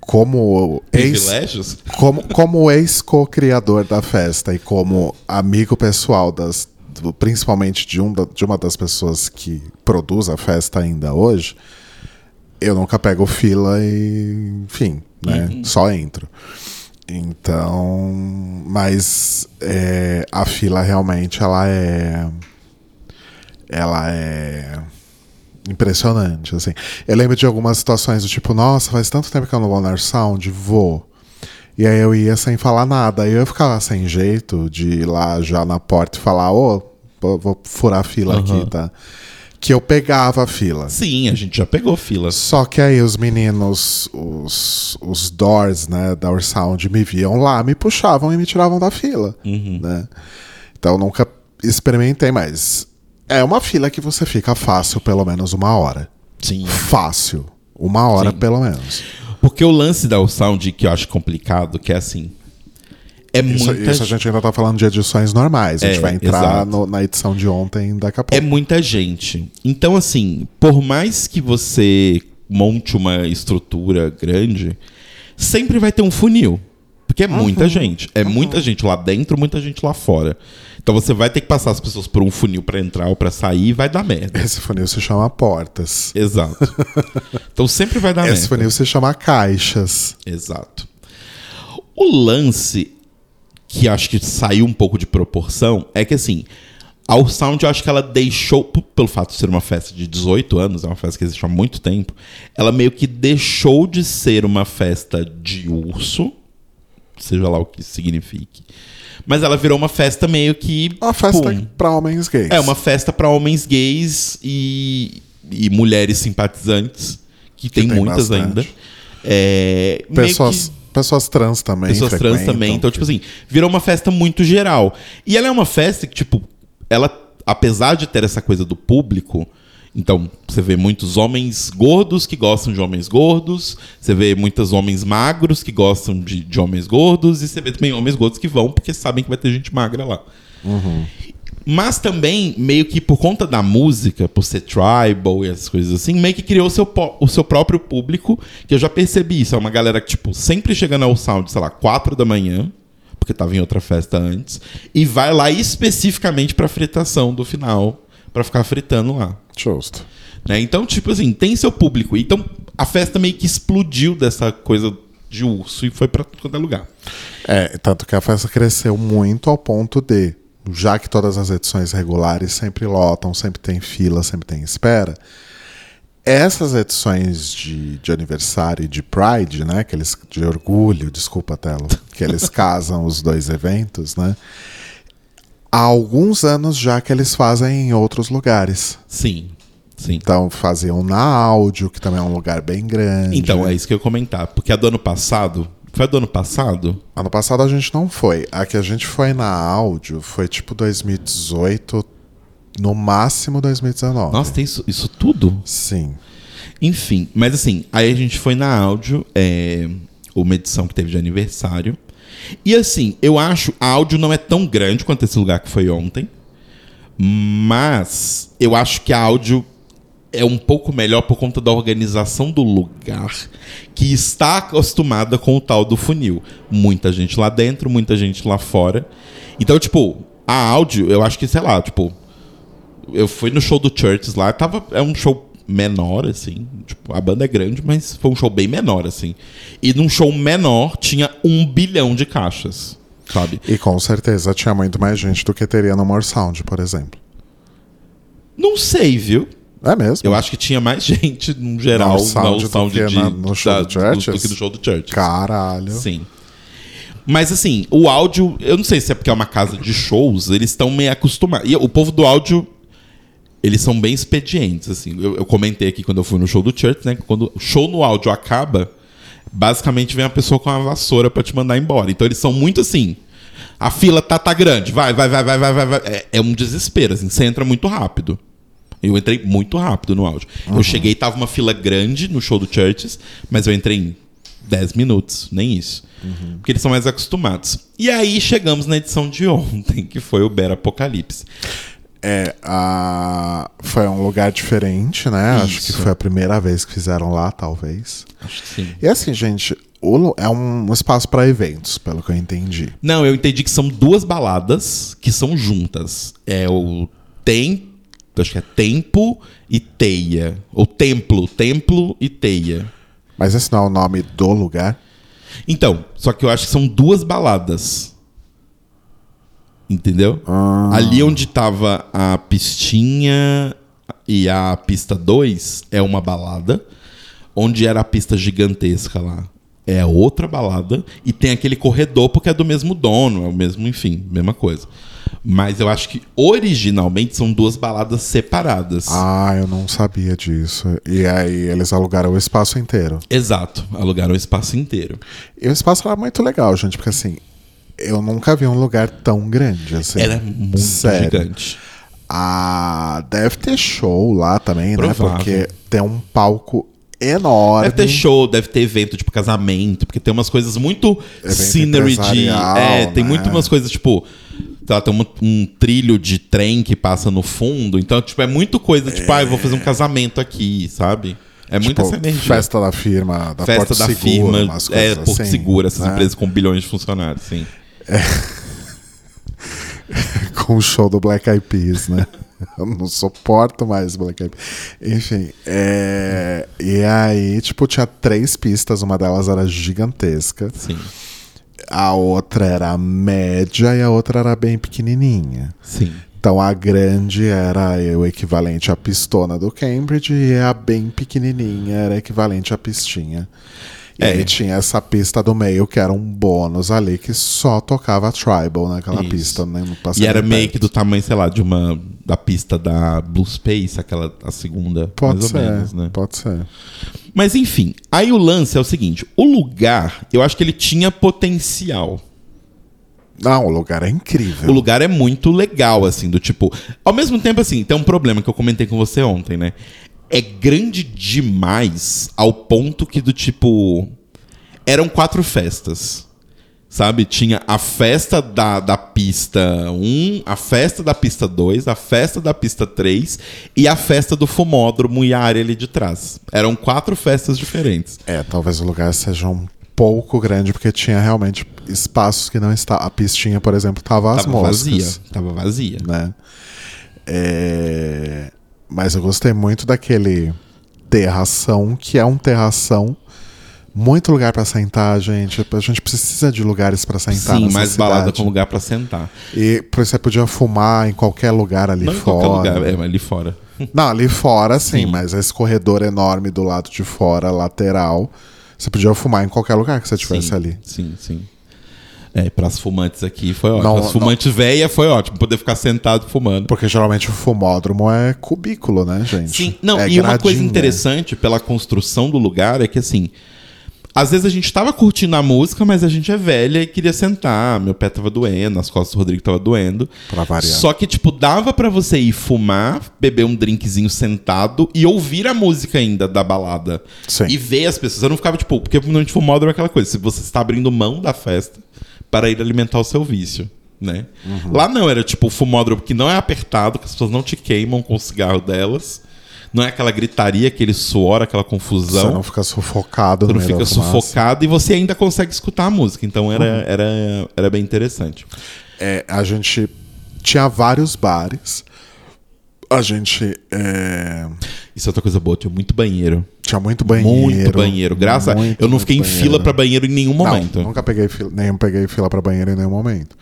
como ex, Privilégios? como, como ex-co-criador da festa e como amigo pessoal das do- principalmente de, um de uma das pessoas que produz a festa ainda hoje, eu nunca pego fila e, enfim, né, só entro. Então, mas é, a fila realmente ela é ela é impressionante, assim. Eu lembro de algumas situações do tipo, nossa, faz tanto tempo que eu não vou na Sound, vou. E aí eu ia sem falar nada. Aí eu ficava sem jeito de ir lá já na porta e falar, ô, vou- vou furar a fila Aham. aqui, tá? Que eu pegava a fila. Sim, a gente já pegou filas. Só que aí os meninos, os, os doors, né, da Ursound, me viam lá, me puxavam e me tiravam da fila, Uhum. né? Então nunca experimentei, mas é uma fila que você fica fácil pelo menos uma hora. Sim. Fácil. Uma hora Sim. pelo menos. Porque o lance da Sound que eu acho complicado, que é assim. É Isso, muita, isso a gente ainda tá falando de edições normais. A gente É, vai entrar no- na edição de ontem daqui a pouco. é muita gente. Então, assim, por mais que você monte uma estrutura grande, sempre vai ter um funil. Porque é muita gente. É muita gente lá dentro, muita gente lá fora. Então você vai ter que passar as pessoas por um funil pra entrar ou pra sair e vai dar merda. Esse funil se chama portas. Exato. então sempre vai dar Esse merda. funil se chama caixas. Exato. O lance que acho que saiu um pouco de proporção é que assim, a Sound eu acho que ela deixou, pelo fato de ser uma festa de 18 anos, é uma festa que existe há muito tempo, ela meio que deixou de ser uma festa de urso, seja lá o que signifique. Mas ela virou uma festa meio que. Uma festa pum, pra homens gays. é uma festa para homens gays e, e mulheres simpatizantes, que, tem, tem muitas bastante. ainda. É, Pessoas, que- pessoas trans também. pessoas trans também. Então, tipo assim, virou uma festa muito geral. E ela é uma festa que, tipo, ela, apesar de ter essa coisa do público, então, você vê muitos homens gordos que gostam de homens gordos, você vê muitos homens magros que gostam de, de homens gordos, e você vê também homens gordos que vão porque sabem que vai ter gente magra lá. Mas também, meio que por conta da música, por ser tribal e essas coisas assim, meio que criou o seu, o seu próprio público, que eu já percebi isso. É uma galera que, tipo, sempre chega no sound, sei lá, 4 da manhã, porque tava em outra festa antes, e vai lá especificamente pra fritação do final, pra ficar fritando lá. Justo. né? Então, tipo assim, tem seu público. Então, a festa meio que explodiu dessa coisa de urso e foi pra todo lugar. É, tanto que a festa cresceu muito ao ponto de, já que todas as edições regulares sempre lotam, sempre tem fila, sempre tem espera, essas edições de, de aniversário e de Pride, né, que eles, de orgulho, desculpa, Telo, que eles casam os dois eventos, né, há alguns anos já que eles fazem em outros lugares. Sim, sim. Então faziam na áudio, que também é um lugar bem grande. Então, é isso que eu ia comentar. Porque a do ano passado. Foi do ano passado? Ano passado a gente não foi. A que a gente foi na áudio foi tipo 2018, no máximo 2019. Nossa, tem isso, isso tudo? Sim. Enfim, mas assim, aí a gente foi na áudio, é, uma edição que teve de aniversário. E assim, eu acho a áudio não é tão grande quanto esse lugar que foi ontem. Mas eu acho que a áudio é um pouco melhor por conta da organização do lugar, que está acostumada com o tal do funil. Muita gente lá dentro, muita gente lá fora. Então, tipo, a áudio, eu acho que, sei lá, tipo, eu fui no show do Churches lá, tava, é um show menor, assim. Tipo, a banda é grande, mas foi um show bem menor, assim. E num show menor tinha um bilhão de caixas, sabe? E com certeza tinha muito mais gente do que teria no More Sound, por exemplo. Não sei, viu? É mesmo? Eu acho que tinha mais gente, no geral, No sound no sound do que de, na- no show da- do Churches? do que no show do Churches. Caralho. Sim. Mas assim, o áudio, eu não sei se é porque é uma casa de shows, eles estão meio acostumados. E o povo do áudio, eles são bem expedientes, assim. Eu, eu comentei aqui quando eu fui no show do Church, né? Quando o show no áudio acaba, basicamente vem a pessoa com uma vassoura pra te mandar embora. Então eles são muito assim. A fila tá, tá grande, vai, vai, vai, vai, vai, vai. vai. É, é um desespero, assim. Você entra muito rápido. Eu entrei muito rápido no áudio. Eu cheguei, tava uma fila grande no show do Churches, mas eu entrei em 10 minutos, nem isso. Porque eles são mais acostumados. E aí chegamos na edição de ontem, que foi o Bera Apocalipse. É, a... foi um lugar diferente, né? Acho que Isso. foi a primeira vez que fizeram lá, talvez. Acho que sim. E assim, gente, é um espaço para eventos, pelo que eu entendi. Não, eu entendi que são duas baladas que são juntas. É o Tem. Acho que é Tempo e Teia. Ou Templo, Templo e Teia. Mas esse não é o nome do lugar? Então, só que eu acho que são duas baladas. Entendeu? Ah. Ali onde tava a pistinha e a pista 2 é uma balada. Onde era a pista gigantesca lá é outra balada. E tem aquele corredor porque é do mesmo dono, é o mesmo, enfim, mesma coisa. Mas eu acho que originalmente são duas baladas separadas. Ah, eu não sabia disso. E aí eles alugaram o espaço inteiro. Exato, alugaram o espaço inteiro. E o espaço era muito legal, gente, porque assim, eu nunca vi um lugar tão grande assim. Era muito Sério. gigante. Ah, deve ter show lá também, Provável. né? Porque tem um palco enorme. Deve ter show, deve ter evento, tipo casamento, porque tem umas coisas muito Evento scenery de. É, tem né? muito umas coisas, tipo. Tá, tem um, um trilho de trem que passa no fundo. Então, tipo, é muito coisa, tipo, ah, eu vou fazer um casamento aqui, sabe? É muita Tipo, essa energia. festa da firma, da Festa Porto da Seguro, firma, é, coisas Porto assim, Seguro, essas né? empresas com bilhões de funcionários, sim. com o show do Black Eyed Peas, né? Eu não suporto mais Black Eyed Peas. Enfim, é... e aí, tipo, tinha três pistas, uma delas era gigantesca, Sim, a outra era média e a outra era bem pequenininha. sim. Então a grande era o equivalente à pistona do Cambridge e a bem pequenininha era equivalente à pistinha. E É. aí tinha essa pista do meio que era um bônus ali que só tocava tribal naquela Isso. pista, né? E era meio que do tamanho, sei lá, de uma. da pista da Blue Space, aquela, a segunda. Pode mais ser, ou menos, né? pode ser. Mas enfim, aí o lance é o seguinte: o lugar, eu acho que ele tinha potencial. Não, o lugar é incrível. O lugar é muito legal, assim, do tipo. Ao mesmo tempo, assim, tem um problema que eu comentei com você ontem, né? É grande demais ao ponto que do tipo. Eram quatro festas. Sabe? Tinha a festa da, da pista 1, a festa da pista 2, a festa da pista 3 e a festa do fumódromo e a área ali de trás. Eram quatro festas diferentes. É, talvez o lugar seja um pouco grande, porque tinha realmente espaços que não está. A pistinha, por exemplo, tava às Tava moscas. vazia. Tava vazia. né? É, Mas eu gostei muito daquele terração, que é um terração. Muito lugar pra sentar, gente. A gente precisa de lugares pra sentar. Sim, mais balada cidade. com lugar pra sentar. E você podia fumar em qualquer lugar ali Não em fora. qualquer lugar, é, ali fora. Não, ali fora sim, Sim. mas esse corredor enorme do lado de fora, lateral, você podia fumar em qualquer lugar que você estivesse ali. Sim, sim. É, pras fumantes aqui foi ótimo. Não, As fumantes velhas foi ótimo, poder ficar sentado fumando. Porque geralmente o fumódromo é cubículo, né, gente? Sim, não, É e uma coisa interessante pela construção do lugar é que assim. Às vezes a gente tava curtindo a música, mas a gente é velha e queria sentar. Meu pé tava doendo, as costas do Rodrigo tava doendo. Pra variar. Só que, tipo, dava pra você ir fumar, beber um drinkzinho sentado e ouvir a música ainda da balada. Sim. E ver as pessoas. Eu não ficava, tipo, porque no fumódromo é aquela coisa. Se você está abrindo mão da festa para ir alimentar o seu vício, né? Uhum. Lá não, era tipo o fumódromo que não é apertado, que as pessoas não te queimam com o cigarro delas. Não é aquela gritaria, aquele suor, aquela Você confusão. não fica sufocado Você não meio fica sufocado e você ainda consegue escutar a música. Então era, Uhum. era, era bem interessante. É, a gente tinha vários bares. A gente é, Isso é outra coisa boa, tinha muito banheiro. tinha muito banheiro. muito banheiro. Graças a muito, Eu não fiquei em banheiro. fila pra banheiro em nenhum momento. Não, nunca peguei fila, nem peguei fila para banheiro em nenhum momento.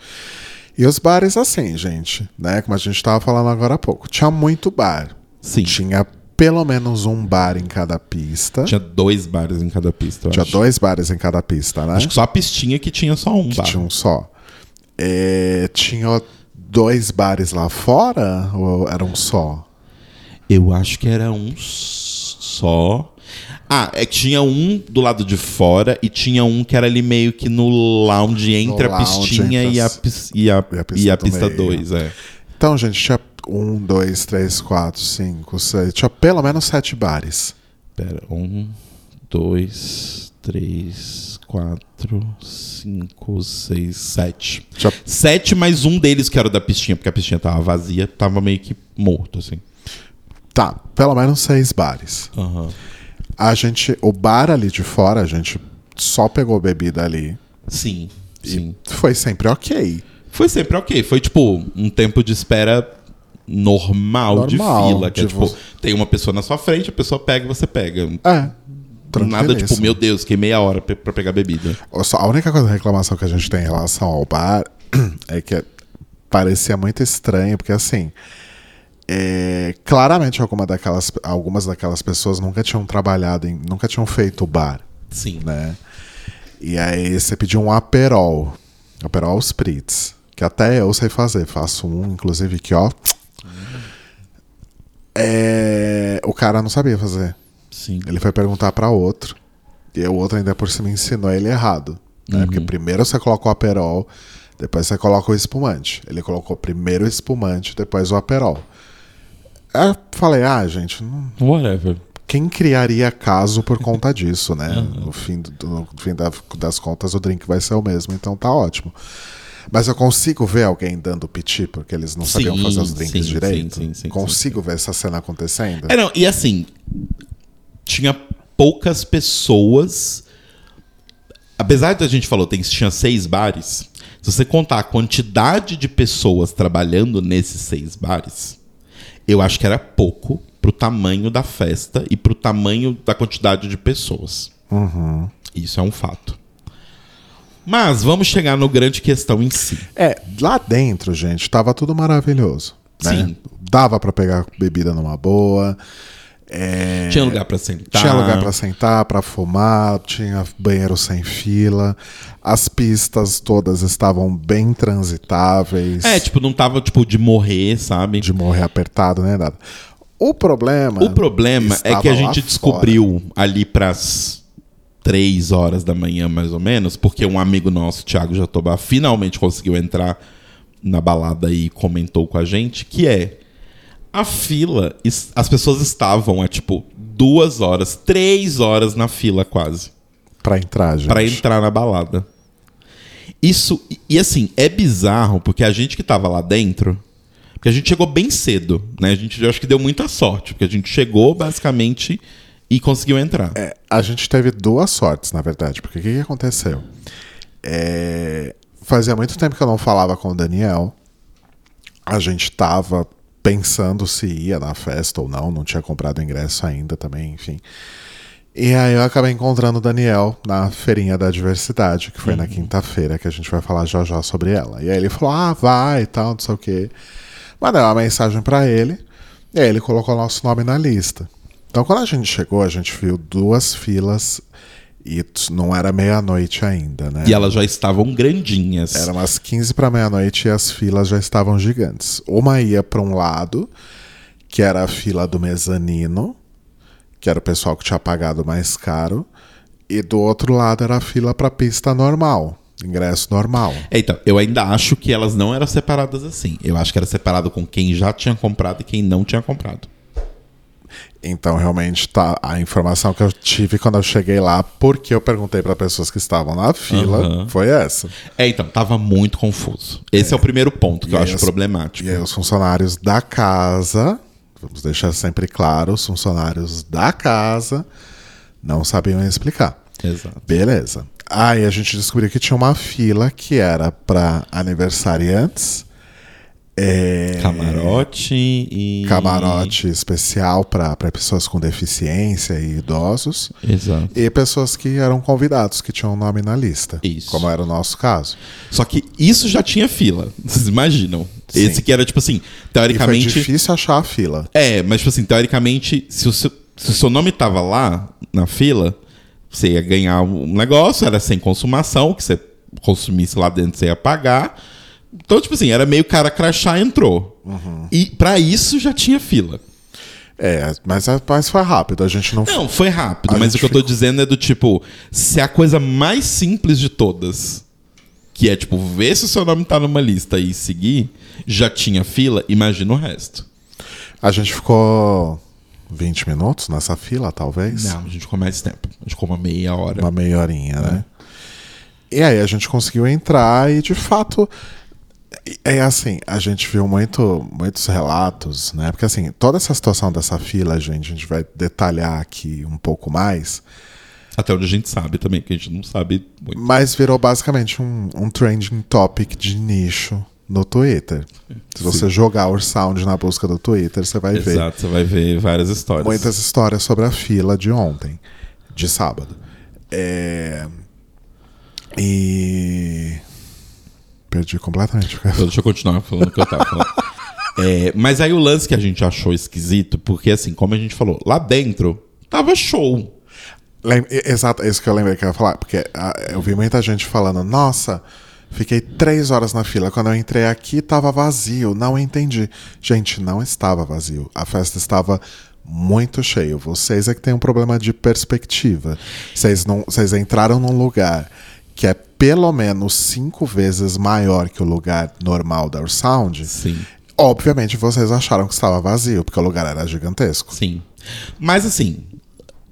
E os bares assim, gente, né? Como a gente tava falando agora há pouco. Tinha muito bar. Sim. Tinha pelo menos um bar em cada pista. Tinha dois bares em cada pista. eu Tinha acho. dois bares em cada pista, né? Acho que só a pistinha que tinha só um bar. Tinha um só. É, tinha dois bares lá fora ou era um só? Eu acho que era um só. Ah, é tinha um do lado de fora e tinha um que era ali meio que no lounge entre No a lounge, pistinha entre e a, as- e a, e a pista e a pista meio. 2, é. Então, gente, tinha um, dois, três, quatro, cinco, seis. Tinha pelo menos sete bares. Pera, um, dois, três, quatro, cinco, seis, sete. Tinha, Sete mais um deles que era da pistinha, porque a pistinha tava vazia, tava meio que morto, assim. tá, pelo menos seis bares. Aham. A gente, o bar ali de fora, a gente só pegou bebida ali. Sim, sim. Foi sempre ok. Foi sempre ok. Foi tipo um tempo de espera normal, de Normal, fila. Que é tipo- tipo, tem uma pessoa na sua frente, a pessoa pega e você pega. É. Nada tipo, meu Deus, fiquei meia hora pra pegar bebida. Só- A única coisa reclamação que a gente tem em relação ao bar é que parecia muito estranho, porque assim. é, claramente alguma daquelas, algumas daquelas pessoas nunca tinham trabalhado em. nunca tinham feito bar, Sim. né? E aí você pediu um Aperol. Aperol Spritz. Que até eu sei fazer. Faço um, inclusive, que ó. É, o cara não sabia fazer. Sim. Ele foi perguntar pra outro. E o outro ainda por cima ensinou ele errado. Né? Porque primeiro você coloca o Aperol, depois você coloca o espumante. Ele colocou primeiro o espumante, depois o Aperol. Eu falei, ah, gente, não- Whatever. quem criaria caso por conta disso, né? No fim, do- no fim da- das contas, o drink vai ser o mesmo, então tá ótimo. Mas eu consigo ver alguém dando piti porque eles não sabiam Sim, fazer os drinks sim, direito. sim, sim, sim, consigo ver essa cena acontecendo. É, não, e assim, tinha poucas pessoas. Apesar de a gente falou, tem, tinha seis bares. Se você contar a quantidade de pessoas trabalhando nesses seis bares, eu acho que era pouco pro tamanho da festa e pro tamanho da quantidade de pessoas. Isso é um fato. Mas vamos chegar no grande questão em si. É, lá dentro, gente, tava tudo maravilhoso. Né? Sim. Dava pra pegar bebida numa boa. É, Tinha lugar pra sentar. Tinha lugar pra sentar, pra fumar, tinha banheiro sem fila. As pistas todas estavam bem transitáveis. É, tipo, não tava tipo de morrer, sabe? de morrer apertado, né? Nada. O problema. O problema é que a gente fora. descobriu ali pras três horas da manhã, mais ou menos, porque um amigo nosso, Thiago Jatobá, finalmente conseguiu entrar na balada e comentou com a gente, que é a fila, as pessoas estavam há tipo duas horas, três horas na fila quase. Pra entrar, gente. Pra entrar na balada. Isso, e- e assim, é bizarro, porque a gente que tava lá dentro, porque a gente chegou bem cedo, né? A gente eu acho que deu muita sorte, porque a gente chegou basicamente e conseguiu entrar. É, a gente teve duas sortes, na verdade, porque o que, que aconteceu? É, fazia muito tempo que eu não falava com o Daniel. A gente tava pensando se ia na festa ou não, não tinha comprado ingresso ainda também, enfim. E aí eu acabei encontrando o Daniel na feirinha da diversidade, que foi na quinta-feira, que a gente vai falar já já sobre ela. E aí ele falou: "Ah, vai" e tal, não sei o quê. Mandei uma mensagem pra ele, e aí ele colocou nosso nome na lista. Então quando a gente chegou, a gente viu duas filas e não era meia-noite ainda, né? E elas já estavam grandinhas. Era umas 15 para meia-noite e as filas já estavam gigantes. Uma ia para um lado, que era a fila do mezanino, que era o pessoal que tinha pagado mais caro, e do outro lado era a fila para pista normal, ingresso normal. É, então, eu ainda acho que elas não eram separadas assim. Eu acho que era separado com quem já tinha comprado e quem não tinha comprado. Então, realmente, tá a informação que eu tive quando eu cheguei lá, porque eu perguntei para pessoas que estavam na fila, Aham. foi essa. É, então, tava muito confuso. Esse é, o primeiro ponto que E eu acho as- problemático. E aí os funcionários da casa, vamos deixar sempre claro, os funcionários da casa não sabiam explicar. Exato. Beleza. Aí a gente descobriu que tinha uma fila que era para aniversariantes, é, Camarote e. camarote especial para pessoas com deficiência e idosos, Exato. e pessoas que eram convidados, que tinham nome na lista. Isso. Como era o nosso caso. Só que isso já tinha fila. Vocês imaginam? Sim. Esse que era, tipo assim, E foi teoricamente. difícil achar a fila. É, mas, tipo assim, teoricamente, se o, seu, se o seu nome tava lá na fila, você ia ganhar um negócio, era sem consumação, que você consumisse lá dentro, você ia pagar. Então, tipo assim, era meio cara crachá entrou. E pra isso já tinha fila. É, mas, mas foi rápido. A gente não. Não, foi rápido, A mas o que eu tô ficou- dizendo é do tipo, se a coisa mais simples de todas, que é tipo, ver se o seu nome tá numa lista e seguir, já tinha fila, imagina o resto. A gente ficou 20 minutos nessa fila, talvez. Não, a gente ficou mais tempo. A gente ficou uma meia hora. Uma meia horinha, né? E aí a gente conseguiu entrar e de fato. É assim, a gente viu muito, muitos relatos, né? Porque assim, toda essa situação dessa fila, gente, a gente vai detalhar aqui um pouco mais. Até onde a gente sabe também, que a gente não sabe muito. Mas virou basicamente um, um trending topic de nicho no Twitter. Se você jogar o sound na busca do Twitter, você vai ver Exato, você vai ver várias histórias. muitas histórias sobre a fila de ontem, de sábado. É... E. Perdi completamente. Deixa eu continuar falando o que eu tava falando. É, mas aí o lance que a gente achou esquisito, porque assim, como a gente falou, lá dentro tava show. Lem- Exato, é isso que eu lembrei que eu ia falar. Porque ah, eu vi muita gente falando, nossa, fiquei três horas na fila. Quando eu entrei aqui, tava vazio. Não entendi. Gente, não estava vazio. A festa estava muito cheia. Vocês é que tem um problema de perspectiva. Vocês não, vocês entraram num lugar que é pelo menos cinco vezes maior que o lugar normal da Sound. Sim. Obviamente vocês acharam que estava vazio, porque o lugar era gigantesco. Sim. Mas assim,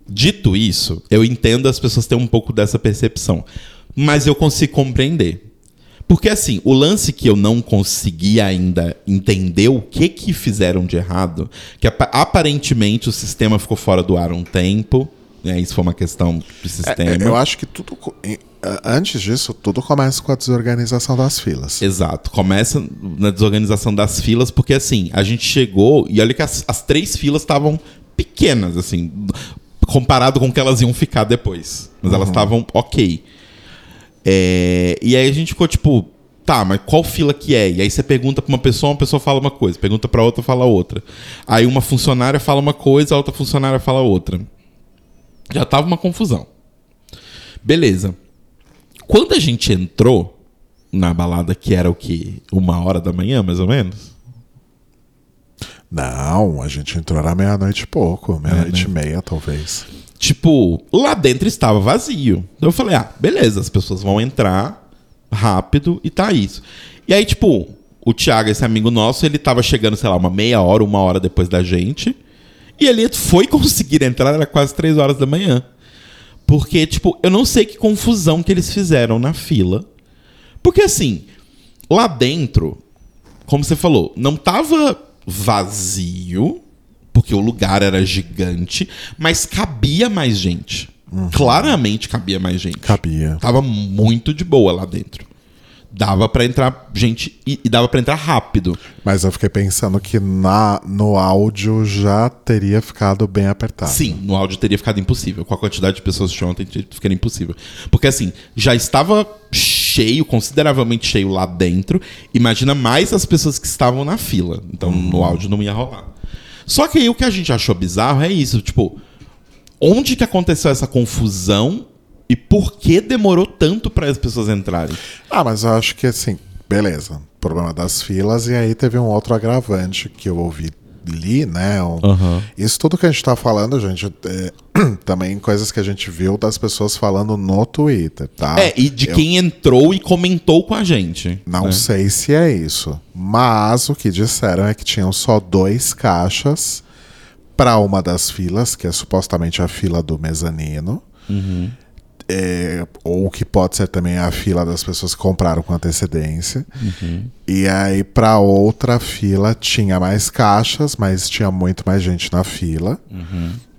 dito isso, eu entendo as pessoas terem um pouco dessa percepção. Mas eu consigo compreender. Porque assim, o lance que eu não consegui ainda entender o que que fizeram de errado, que apa- aparentemente o sistema ficou fora do ar um tempo, né? Isso foi uma questão de sistema. É, eu acho que tudo. Antes disso, tudo começa com a desorganização das filas. Exato. Começa na desorganização das filas, porque assim, a gente chegou e olha que as, as três filas estavam pequenas, assim, comparado com o que elas iam ficar depois. Mas elas estavam ok. É, e aí a gente ficou tipo, tá, mas qual fila que é? E aí você pergunta pra uma pessoa, uma pessoa fala uma coisa, pergunta pra outra, fala outra. Aí uma funcionária fala uma coisa, a outra funcionária fala outra. Já tava uma confusão. Beleza. Quando a gente entrou na balada, que era o quê? Uma hora da manhã, mais ou menos? Não, a gente entrou na meia-noite e pouco, meia-noite né? e meia, talvez. Tipo, lá dentro estava vazio. Então eu falei, ah, beleza, as pessoas vão entrar rápido e tá isso. E aí, tipo, o Thiago, esse amigo nosso, ele tava chegando, sei lá, uma meia hora, uma hora depois da gente. E ele foi conseguir entrar, era quase três horas da manhã. Porque, tipo, eu não sei que confusão que eles fizeram na fila. Porque, assim, lá dentro, como você falou, não tava vazio, porque o lugar era gigante, mas cabia mais gente. Claramente cabia mais gente. Cabia. Tava muito de boa lá dentro. Dava pra entrar gente e, e dava pra entrar rápido. Mas eu fiquei pensando que na, no áudio já teria ficado bem apertado. Sim, no áudio teria ficado impossível. Com a quantidade de pessoas que tinham ontem, ficado impossível. Porque assim, já estava cheio, consideravelmente cheio lá dentro. Imagina mais as pessoas que estavam na fila. Então no áudio não ia rolar. Só que aí o que a gente achou bizarro é isso, tipo, onde que aconteceu essa confusão e por que demorou tanto para as pessoas entrarem? Ah, mas eu acho que assim, beleza. Problema das filas, e aí teve um outro agravante que eu ouvi li, né? Um- Aham. Isso tudo que a gente tá falando, gente, é também coisas que a gente viu das pessoas falando no Twitter, tá? É, e de Eu quem entrou e comentou com a gente. Não né? sei se é isso. Mas o que disseram é que tinham só dois caixas para uma das filas, que é supostamente a fila do mezanino. É, ou que pode ser também a fila das pessoas que compraram com antecedência. E aí, para outra fila, tinha mais caixas, mas tinha muito mais gente na fila.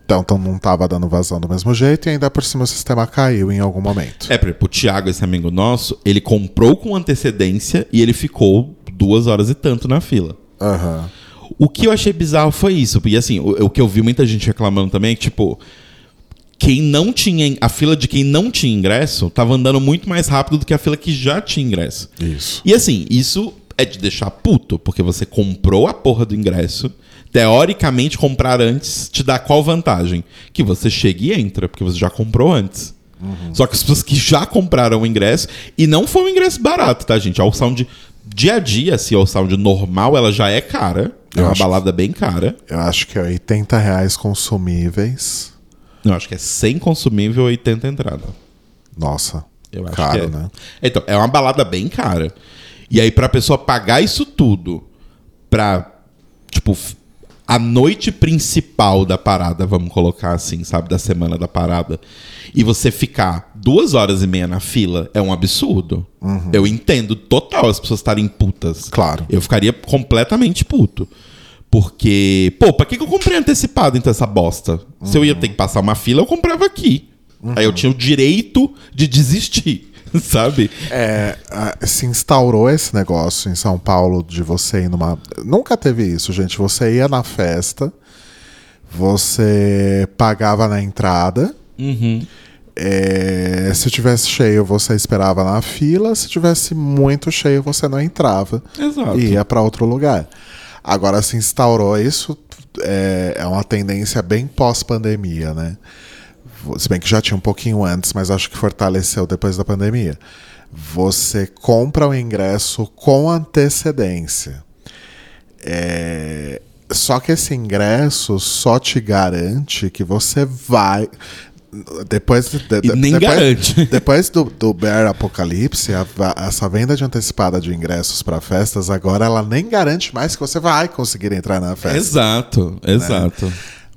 Então, então não tava dando vazão do mesmo jeito, e ainda por cima o sistema caiu em algum momento. É, por exemplo, o Thiago, esse amigo nosso, ele comprou com antecedência e ele ficou duas horas e tanto na fila. Aham. O que eu achei bizarro foi isso. E assim, o, o que eu vi muita gente reclamando também é que, tipo, quem não tinha. A fila de quem não tinha ingresso tava andando muito mais rápido do que a fila que já tinha ingresso. Isso. E assim, isso é de deixar puto, porque você comprou a porra do ingresso. Teoricamente, comprar antes te dá qual vantagem? Que você chega e entra, porque você já comprou antes. Só que as pessoas que já compraram o ingresso, e não foi um ingresso barato, tá, gente? A All Sound dia a dia, se a All Sound normal, ela já é cara. É Eu uma acho- balada bem cara. Eu acho que é 80 reais consumíveis. Eu acho que é 100 consumível e 80 entrada. Nossa. Eu acho caro, que é. né? Então, é uma balada bem cara. E aí, pra pessoa pagar isso tudo pra, tipo, a noite principal da parada, vamos colocar assim, sabe, da semana da parada, e você ficar duas horas e meia na fila, é um absurdo. Eu entendo total as pessoas estarem putas. Claro. Eu ficaria completamente puto. Porque, pô, pra que que eu comprei antecipado então essa bosta? Se eu ia ter que passar uma fila, eu comprava aqui. Aí eu tinha o direito de desistir, sabe? É, se instaurou esse negócio em São Paulo de você ir numa. Nunca teve isso, gente. Você ia na festa, você pagava na entrada. É, se tivesse cheio, você esperava na fila. Se tivesse muito cheio, você não entrava. Exato. E ia para outro lugar. Agora se instaurou isso, é, é uma tendência bem pós-pandemia, né? Se bem que já tinha um pouquinho antes, mas acho que fortaleceu depois da pandemia. Você compra o ingresso com antecedência. É, só que esse ingresso só te garante que você vai. Depois, de, E nem depois, garante. Depois do, do Bear Apocalipse, a- a- essa venda de antecipada de ingressos para festas, agora ela nem garante mais que você vai conseguir entrar na festa. Exato, exato.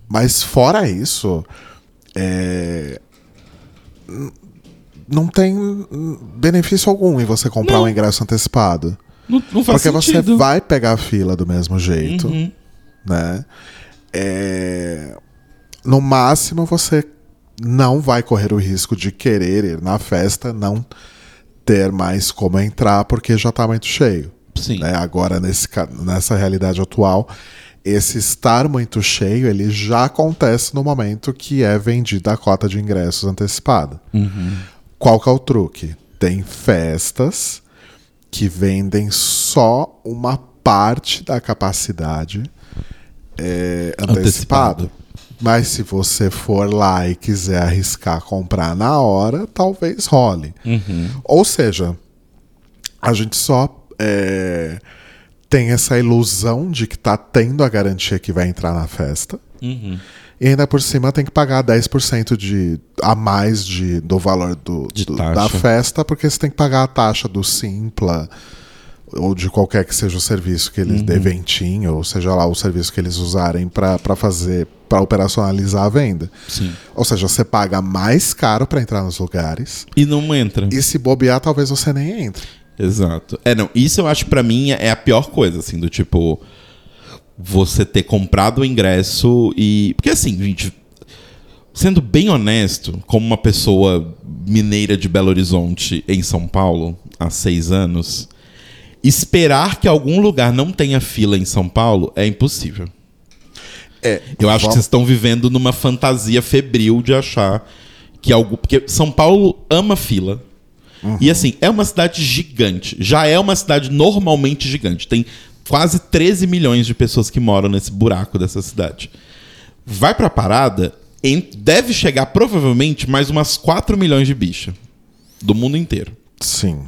Mas fora isso, é, não tem benefício algum em você comprar Não. um ingresso antecipado. Não, não faz Porque sentido. você vai pegar a fila do mesmo jeito, Uhum. né? É, No máximo você não vai correr o risco de querer ir na festa, não ter mais como entrar porque já está muito cheio. Sim. né? Agora, nesse, nessa realidade atual, esse estar muito cheio, ele já acontece no momento que é vendida a cota de ingressos antecipada. Qual que é o truque? Tem festas que vendem só uma parte da capacidade é, antecipada. Antecipado. Mas se você for lá e quiser arriscar comprar na hora, talvez role. Ou seja, a gente só é, tem essa ilusão de que tá tendo a garantia que vai entrar na festa. Uhum. E ainda por cima tem que pagar 10% de, a mais de, do valor do, do- da festa, porque você tem que pagar a taxa do Simpla ou de qualquer que seja o serviço que eles, Uhum. de eventinho, ou seja lá o serviço que eles usarem para fazer, para operacionalizar a venda. Sim. Ou seja, você paga mais caro para entrar nos lugares E não entra. e se bobear, talvez você nem entre. Exato. É, não, isso eu acho que pra mim é a pior coisa, assim, do tipo. Você ter comprado o ingresso e. Porque assim, gente. Sendo bem honesto, como uma pessoa mineira de Belo Horizonte em São Paulo há seis anos, esperar que algum lugar não tenha fila em São Paulo é impossível. É, Eu acho que vocês estão vivendo numa fantasia febril de achar que algo. Porque São Paulo ama fila. E assim, é uma cidade gigante. Já é uma cidade normalmente gigante. Tem quase 13 milhões de pessoas que moram nesse buraco dessa cidade. Vai pra parada, deve chegar provavelmente mais umas 4 milhões de bicha. Do mundo inteiro. Sim.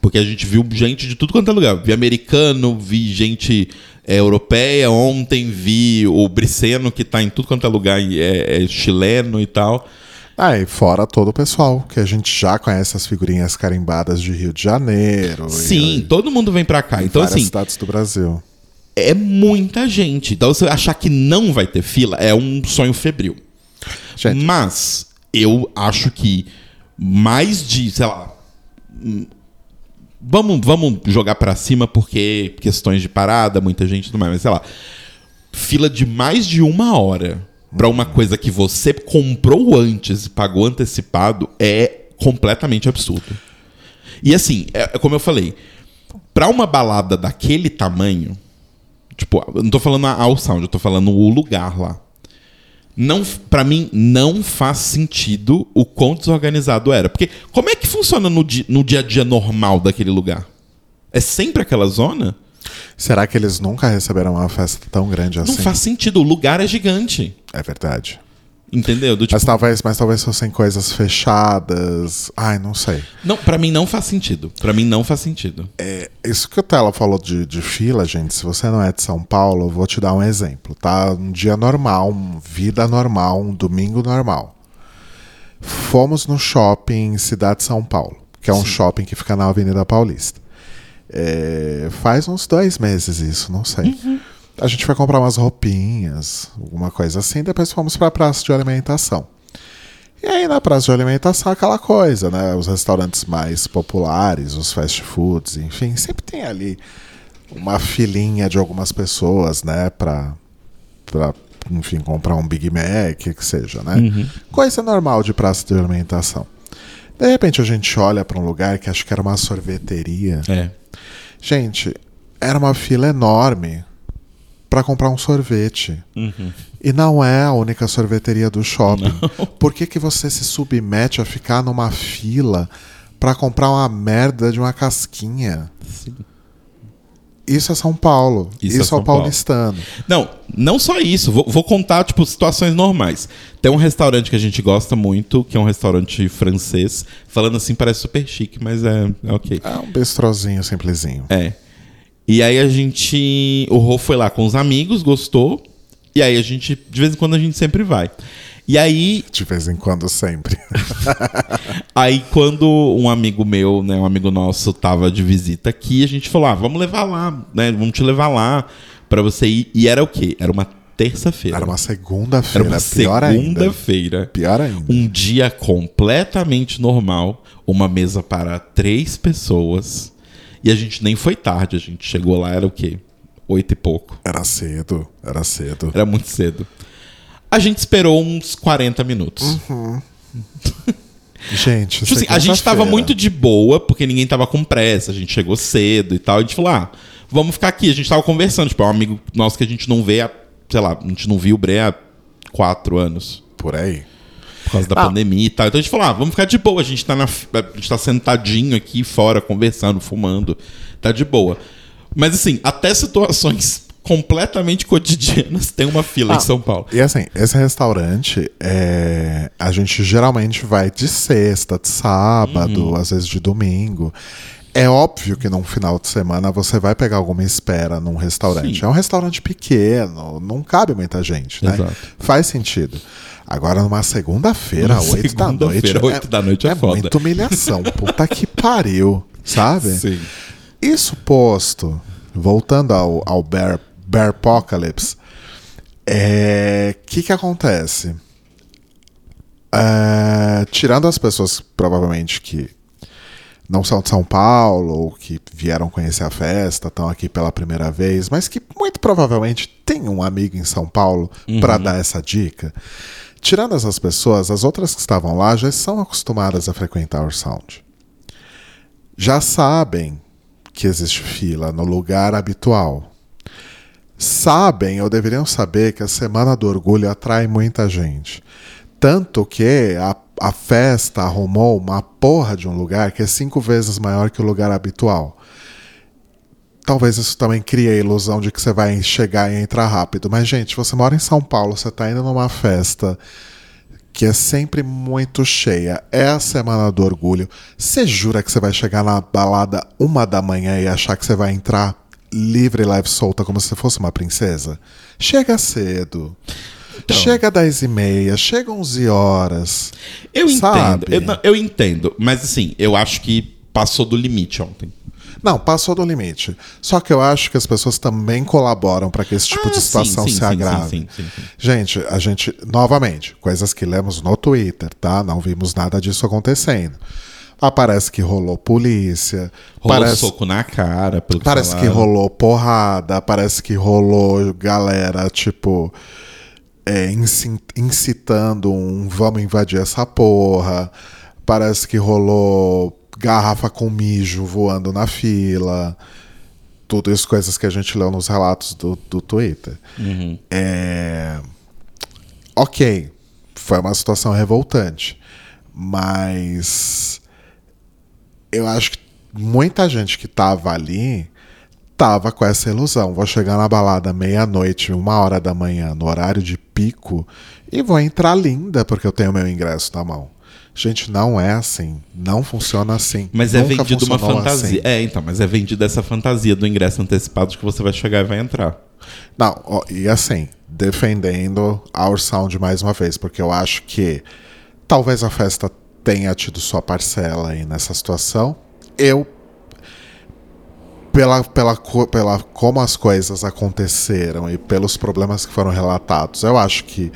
Porque a gente viu gente de tudo quanto é lugar. Vi americano, vi gente é, europeia. Ontem vi o Briceno, que tá em tudo quanto é lugar, é, é chileno e tal. Ah, e fora todo o pessoal, que a gente já conhece as figurinhas carimbadas de Rio de Janeiro. Sim, e, todo mundo vem pra cá. Então, várias assim, cidades do Brasil. é muita gente. Então, você achar que não vai ter fila é um sonho febril. Gente, Mas eu acho que mais de, sei lá. Vamos, vamos jogar pra cima porque questões de parada, muita gente tudo mais, mas sei lá. Fila de mais de uma hora pra uma coisa que você comprou antes e pagou antecipado é completamente absurdo. E assim, é, é como eu falei, pra uma balada daquele tamanho, tipo, não tô falando a All Sound, eu tô falando o lugar lá. Não, para mim, não faz sentido o quão desorganizado era. Porque como é que funciona no, di- no dia a dia normal daquele lugar? É sempre aquela zona? será que eles nunca receberam uma festa tão grande assim? Não faz sentido. O lugar é gigante. É verdade. Entendeu? Do tipo, Mas talvez, mas talvez fossem coisas fechadas. Ai, não sei. não, para mim não faz sentido. Para mim não faz sentido. É, isso que o Tela falou de, de fila, gente, se você não é de São Paulo, eu vou te dar um exemplo, tá? Um dia normal, vida normal, um domingo normal. Fomos no shopping Cidade de São Paulo, que é um shopping que fica na Avenida Paulista. É, faz uns dois meses isso, não sei. A gente foi comprar umas roupinhas, alguma coisa assim, depois fomos pra praça de alimentação. E aí na praça de alimentação aquela coisa, né? Os restaurantes mais populares, os fast foods, enfim, sempre tem ali uma filinha de algumas pessoas, né? Pra, pra enfim, comprar um Big Mac, que seja, né? Coisa normal de praça de alimentação. De repente a gente olha pra um lugar que acho que era uma sorveteria. É. Gente, era uma fila enorme para comprar um sorvete. E não é a única sorveteria do shopping. Por que, que você se submete a ficar numa fila para comprar uma merda de uma casquinha? Isso é São Paulo. Isso Isso, é é São o paulistano. Não, não só isso. Vou, vou contar, tipo, situações normais. Tem um restaurante que a gente gosta muito, que é um restaurante francês. Falando assim, parece super chique, mas é, é ok. É um bistrozinho simplesinho. É. E aí a gente. O Rô foi lá com os amigos, gostou. E aí a gente, de vez em quando, a gente sempre vai. E aí, De vez em quando, sempre. aí quando um amigo meu, né, um amigo nosso, tava de visita aqui, a gente falou: ah, vamos levar lá, né? Vamos te levar lá pra você ir. E era o quê? Era uma terça-feira. Era uma Era segunda-feira. uma pior ainda. segunda-feira. Pior ainda. Um dia completamente normal, uma mesa para três pessoas. E a gente nem foi tarde, a gente chegou lá, era o quê? Oito e pouco. Era cedo, era cedo. Era muito cedo. A gente esperou uns 40 minutos. Gente, Tipo assim, a gente tava segunda-feira. muito de boa, porque ninguém tava com pressa, a gente chegou cedo e tal. E a gente falou, ah, vamos ficar aqui. A gente tava conversando, tipo, é um amigo nosso que a gente não vê há, sei lá, a gente não viu o Bre há quatro anos. Por aí. Por causa da Ah. pandemia e tal. Então a gente falou, ah, vamos ficar de boa. A gente tá, na, a gente tá sentadinho aqui fora, conversando, fumando. Tá de boa. Mas assim, até situações completamente cotidianas tem uma fila Ah, em São Paulo. E assim, esse restaurante, é, a gente geralmente vai de sexta, de sábado, Uhum. às vezes de domingo. É óbvio que num final de semana você vai pegar alguma espera num restaurante. Sim. É um restaurante pequeno, não cabe muita gente, né? Exato. Faz sentido. Agora, numa segunda-feira, oito da noite. oito da noite é foda. muita humilhação. Puta que pariu, sabe? Sim. Isso posto, voltando ao, ao Bear, Bear Apocalypse, é. O que, que acontece? É, tirando as pessoas, provavelmente, que não são de São Paulo, ou que vieram conhecer a festa, estão aqui pela primeira vez, mas que muito provavelmente tem um amigo em São Paulo para dar essa dica. Tirando essas pessoas, as outras que estavam lá já são acostumadas a frequentar o Sound. Já sabem que existe fila no lugar habitual. Sabem ou deveriam saber que a Semana do Orgulho atrai muita gente. Tanto que a, a festa arrumou uma porra de um lugar que é cinco vezes maior que o lugar habitual. Talvez isso também crie a ilusão de que você vai chegar e entrar rápido. Mas, gente, você mora em São Paulo, você está indo numa festa que é sempre muito cheia. É a Semana do Orgulho. Você jura que você vai chegar na balada uma da manhã e achar que você vai entrar livre, leve, solta, como se fosse uma princesa? Chega cedo. Então. Chega às 10 e meia, chega 11 horas. Eu Sabe? entendo. Eu, eu entendo. Mas assim, eu acho que passou do limite ontem. Não, passou do limite. Só que eu acho que as pessoas também colaboram para que esse tipo Ah, de situação sim, sim, se agrave. sim, sim, sim. Gente, a gente, novamente, coisas que lemos no Twitter, tá? Não vimos nada disso acontecendo. Ah, parece que rolou polícia. Rolou parece soco na cara, pelo que parece que falaram. rolou porrada. Parece que rolou galera, tipo, é, inci- incitando um vamos invadir essa porra. Parece que rolou garrafa com mijo voando na fila. Tudo isso coisas que a gente leu nos relatos do, do Twitter. Uhum. É... Ok, foi uma situação revoltante, mas eu acho que muita gente que tava ali tava com essa ilusão. Vou chegar na balada meia-noite, uma hora da manhã, no horário de pico, e vou entrar linda porque eu tenho meu ingresso na mão. Gente, não é assim. Não funciona assim. Mas é Nunca vendido uma fantasia. assim. É, então, mas é vendida essa fantasia do ingresso antecipado de que você vai chegar e vai entrar. Não, ó, e assim, defendendo Our Sound mais uma vez, porque eu acho que talvez a festa tenha tido sua parcela aí nessa situação. Eu, pela, pela, pela como as coisas aconteceram e pelos problemas que foram relatados, eu acho que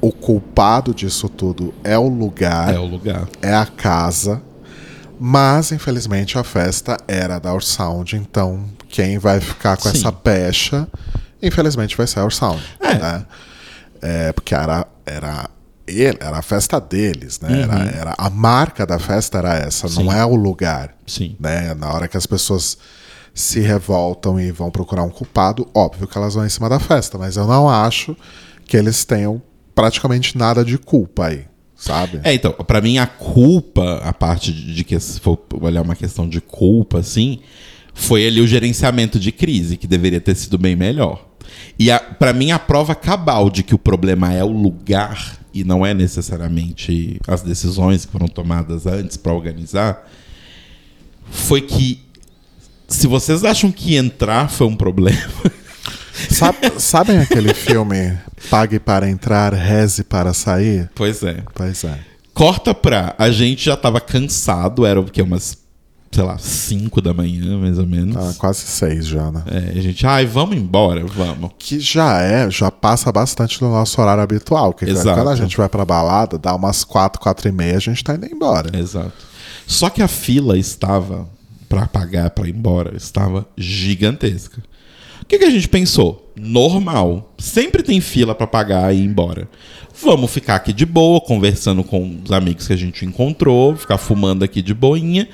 o culpado disso tudo é o lugar É o lugar. é a casa, mas infelizmente a festa era da Our Sound, então quem vai ficar com Sim. essa pecha, infelizmente vai ser a Our Sound, É. né? É, porque era, era, ele, era a festa deles, né? Era, era, a marca da festa era essa, Uhum. Sim. não é o lugar, Sim. né? Na hora que as pessoas se revoltam e vão procurar um culpado, óbvio que elas vão em cima da festa, mas eu não acho que eles tenham praticamente nada de culpa aí, sabe? É, então, pra mim a culpa, a parte de, de que se for olhar uma questão de culpa, assim, Foi ali o gerenciamento de crise, que deveria ter sido bem melhor. E para mim, a prova cabal de que o problema é o lugar e não é necessariamente as decisões que foram tomadas antes para organizar, foi que se vocês acham que entrar foi um problema. Sabe, sabem aquele filme Pague para entrar, reze para sair? Pois é. Pois é. Corta pra. A gente já tava cansado, era o que? Umas, sei lá, 5 da manhã, mais ou menos. Ah, quase seis já, né? É, a gente, ai, vamos embora, vamos. Que já é, já passa bastante do nosso horário habitual. Que Exato. quando a gente vai pra balada, dá umas quatro, quatro e meia, a gente tá indo embora. Exato. Só que a fila estava, pra pagar pra ir embora, estava gigantesca. O que, que a gente pensou? Normal. Sempre tem fila pra pagar e ir embora. Vamos ficar aqui de boa, conversando com os amigos que a gente encontrou, ficar fumando aqui de boinha.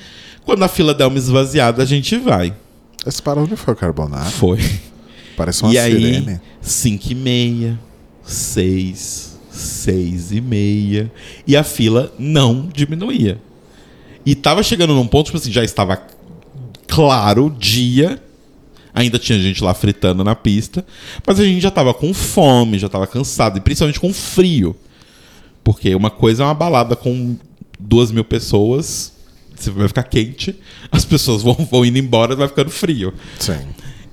Quando a fila der uma esvaziada, a gente vai. Esse para onde foi o Carbonara? Foi. Parece uma e aí, sirene. 5 e meia, 6, 6 e meia. E a fila não diminuía. E tava chegando num ponto, tipo assim, já estava claro dia. Ainda tinha gente lá fritando na pista. Mas a gente já tava com fome, já tava cansado. E principalmente com frio. Porque uma coisa é uma balada com duas mil pessoas. Você vai ficar quente. As pessoas vão, vão indo embora vai ficando frio. Sim.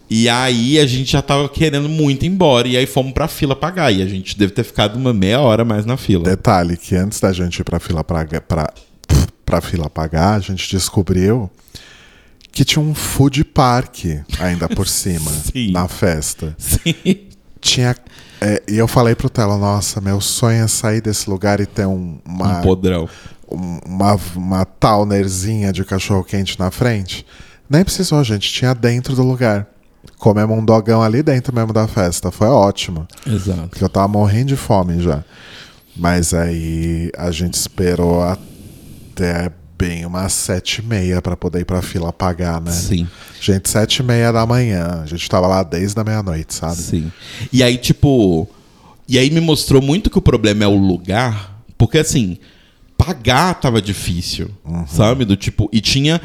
E aí a gente já tava querendo muito ir embora. E aí fomos pra fila pagar. E a gente deve ter ficado uma meia hora mais na fila. Detalhe que antes da gente ir pra fila pra, pra, pra fila pagar, a gente descobriu que tinha um food park ainda por cima Sim. na festa. Sim. Tinha. é, e eu falei pro Telo, nossa, meu sonho é sair desse lugar e ter um, uma, Um podrão. Um- uma, uma townerzinha de cachorro quente na frente. Nem precisou, gente. Tinha dentro do lugar. Comemos um dogão ali dentro mesmo da festa. Foi ótimo. Exato. Porque eu tava morrendo de fome já. Mas aí a gente esperou até bem umas sete e meia pra poder ir pra fila pagar, né? Sim. Gente, sete e meia da manhã. A gente tava lá desde a meia-noite, sabe? Sim. E aí, tipo. E aí me mostrou muito que o problema é o lugar. Porque assim, pagar tava difícil. Sabe? Do tipo. E tinha.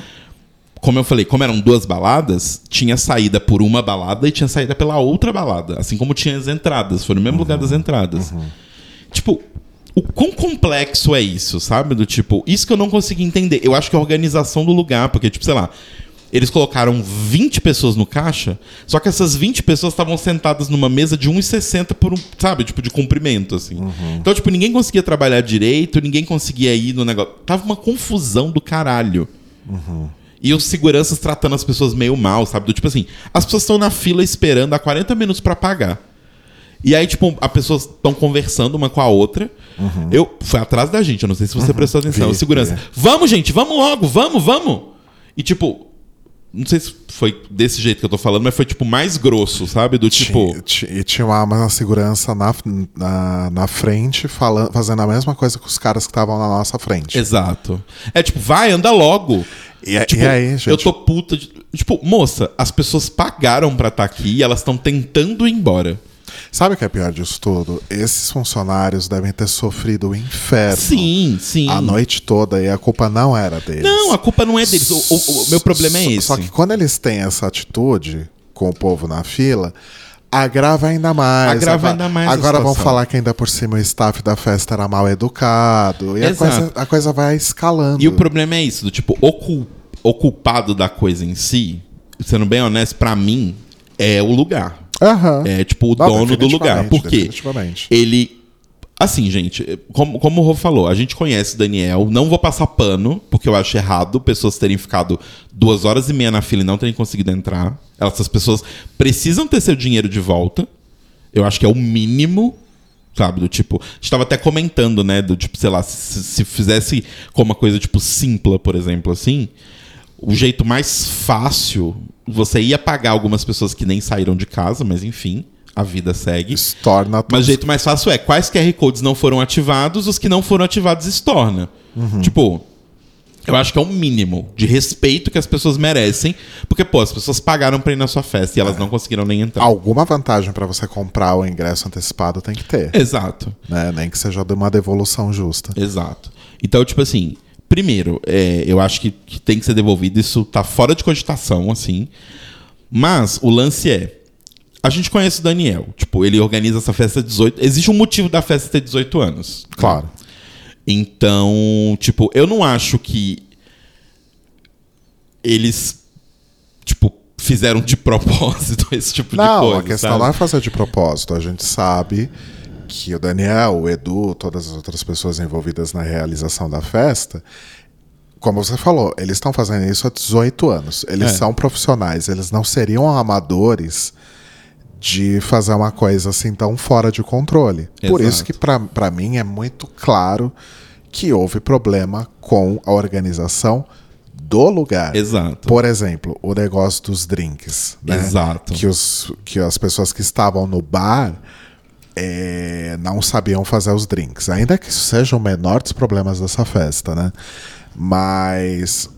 Como eu falei, como eram duas baladas, tinha saída por uma balada e tinha saída pela outra balada. Assim como tinha as entradas. Foi no mesmo lugar das entradas. Tipo, o quão complexo é isso, sabe? Do tipo, isso que eu não consegui entender. Eu acho que a organização do lugar, porque, tipo, sei lá, eles colocaram 20 pessoas no caixa, só que essas 20 pessoas estavam sentadas numa mesa de 1,60 por um, sabe, tipo, de comprimento, assim. Então, tipo, ninguém conseguia trabalhar direito, ninguém conseguia ir no negócio. Tava uma confusão do caralho. E os seguranças tratando as pessoas meio mal, sabe? Do tipo assim, as pessoas estão na fila esperando há 40 minutos pra pagar. E aí, tipo, as pessoas estão conversando uma com a outra. Eu foi atrás da gente, eu não sei se você prestou atenção. Vi, o segurança, vi. vamos, gente, vamos logo, vamos, vamos. E tipo, não sei se foi desse jeito que eu tô falando, mas foi tipo mais grosso, sabe? Do tipo. E tinha uma, segurança na, na, na frente falando, fazendo a mesma coisa que os caras que estavam na nossa frente. Exato. É tipo, vai, anda logo. E, a- Tipo, e aí, gente? eu tô puta de. Tipo, moça, as pessoas pagaram pra estar aqui e elas estão tentando ir embora. Sabe o que é pior disso tudo? Esses funcionários devem ter sofrido o inferno Sim, sim. a noite toda e a culpa não era deles. Não, a culpa não é deles. O, o- o meu problema é esse. Só que quando eles têm essa atitude com o povo na fila, agrava ainda mais. Agrava Agora- ainda mais Agora vão falar que ainda por cima o staff da festa era mal educado. E a coisa, a coisa vai escalando. E o problema é isso, do tipo, o, cul- o culpado da coisa em si, sendo bem honesto, pra mim, é o lugar. Aham. É tipo o Não, dono do lugar. Por quê? Ele. Assim, gente, como, como o Rô falou, a gente conhece o Daniel, não vou passar pano, porque eu acho errado pessoas terem ficado duas horas e meia na fila e não terem conseguido entrar. Essas pessoas precisam ter seu dinheiro de volta. Eu acho que é o mínimo, sabe? Do tipo. A gente tava até comentando, né? Do tipo, sei lá, se, se fizesse como uma coisa tipo Simpla, por exemplo, assim. O jeito mais fácil, você ia pagar algumas pessoas que nem saíram de casa, mas enfim, a vida segue. Estorna Mas o jeito mais fácil é, quais QR Codes não foram ativados, os que não foram ativados estorna. Tipo, eu acho que é um mínimo de respeito que as pessoas merecem, porque, pô, as pessoas pagaram pra ir na sua festa e elas não conseguiram nem entrar. Alguma vantagem pra você comprar o ingresso antecipado tem que ter. Exato, Né? Nem que seja de uma devolução justa. exato. Então, tipo assim, primeiro, é, eu acho que, que tem que ser devolvido. Isso tá fora de cogitação, assim. Mas o lance é. A gente conhece o Daniel. Tipo, ele organiza essa festa 18. Existe um motivo da festa ter 18 anos. Claro. Então, tipo, eu não acho que eles, tipo, fizeram de propósito esse tipo de Não, coisa. a questão sabe? não é fazer de propósito. A gente sabe que o Daniel, o Edu, todas as outras pessoas envolvidas na realização da festa, como você falou, eles estão fazendo isso há 18 anos. Eles É. são profissionais, eles não seriam amadores de fazer uma coisa assim tão fora de controle. Por Exato. isso que pra pra mim é muito claro que houve problema com a organização do lugar. Exato. Por exemplo, o negócio dos drinks. Né? Exato. Que, os, que as pessoas que estavam no bar é, não sabiam fazer os drinks. Ainda que isso seja o menor dos problemas dessa festa, né? Mas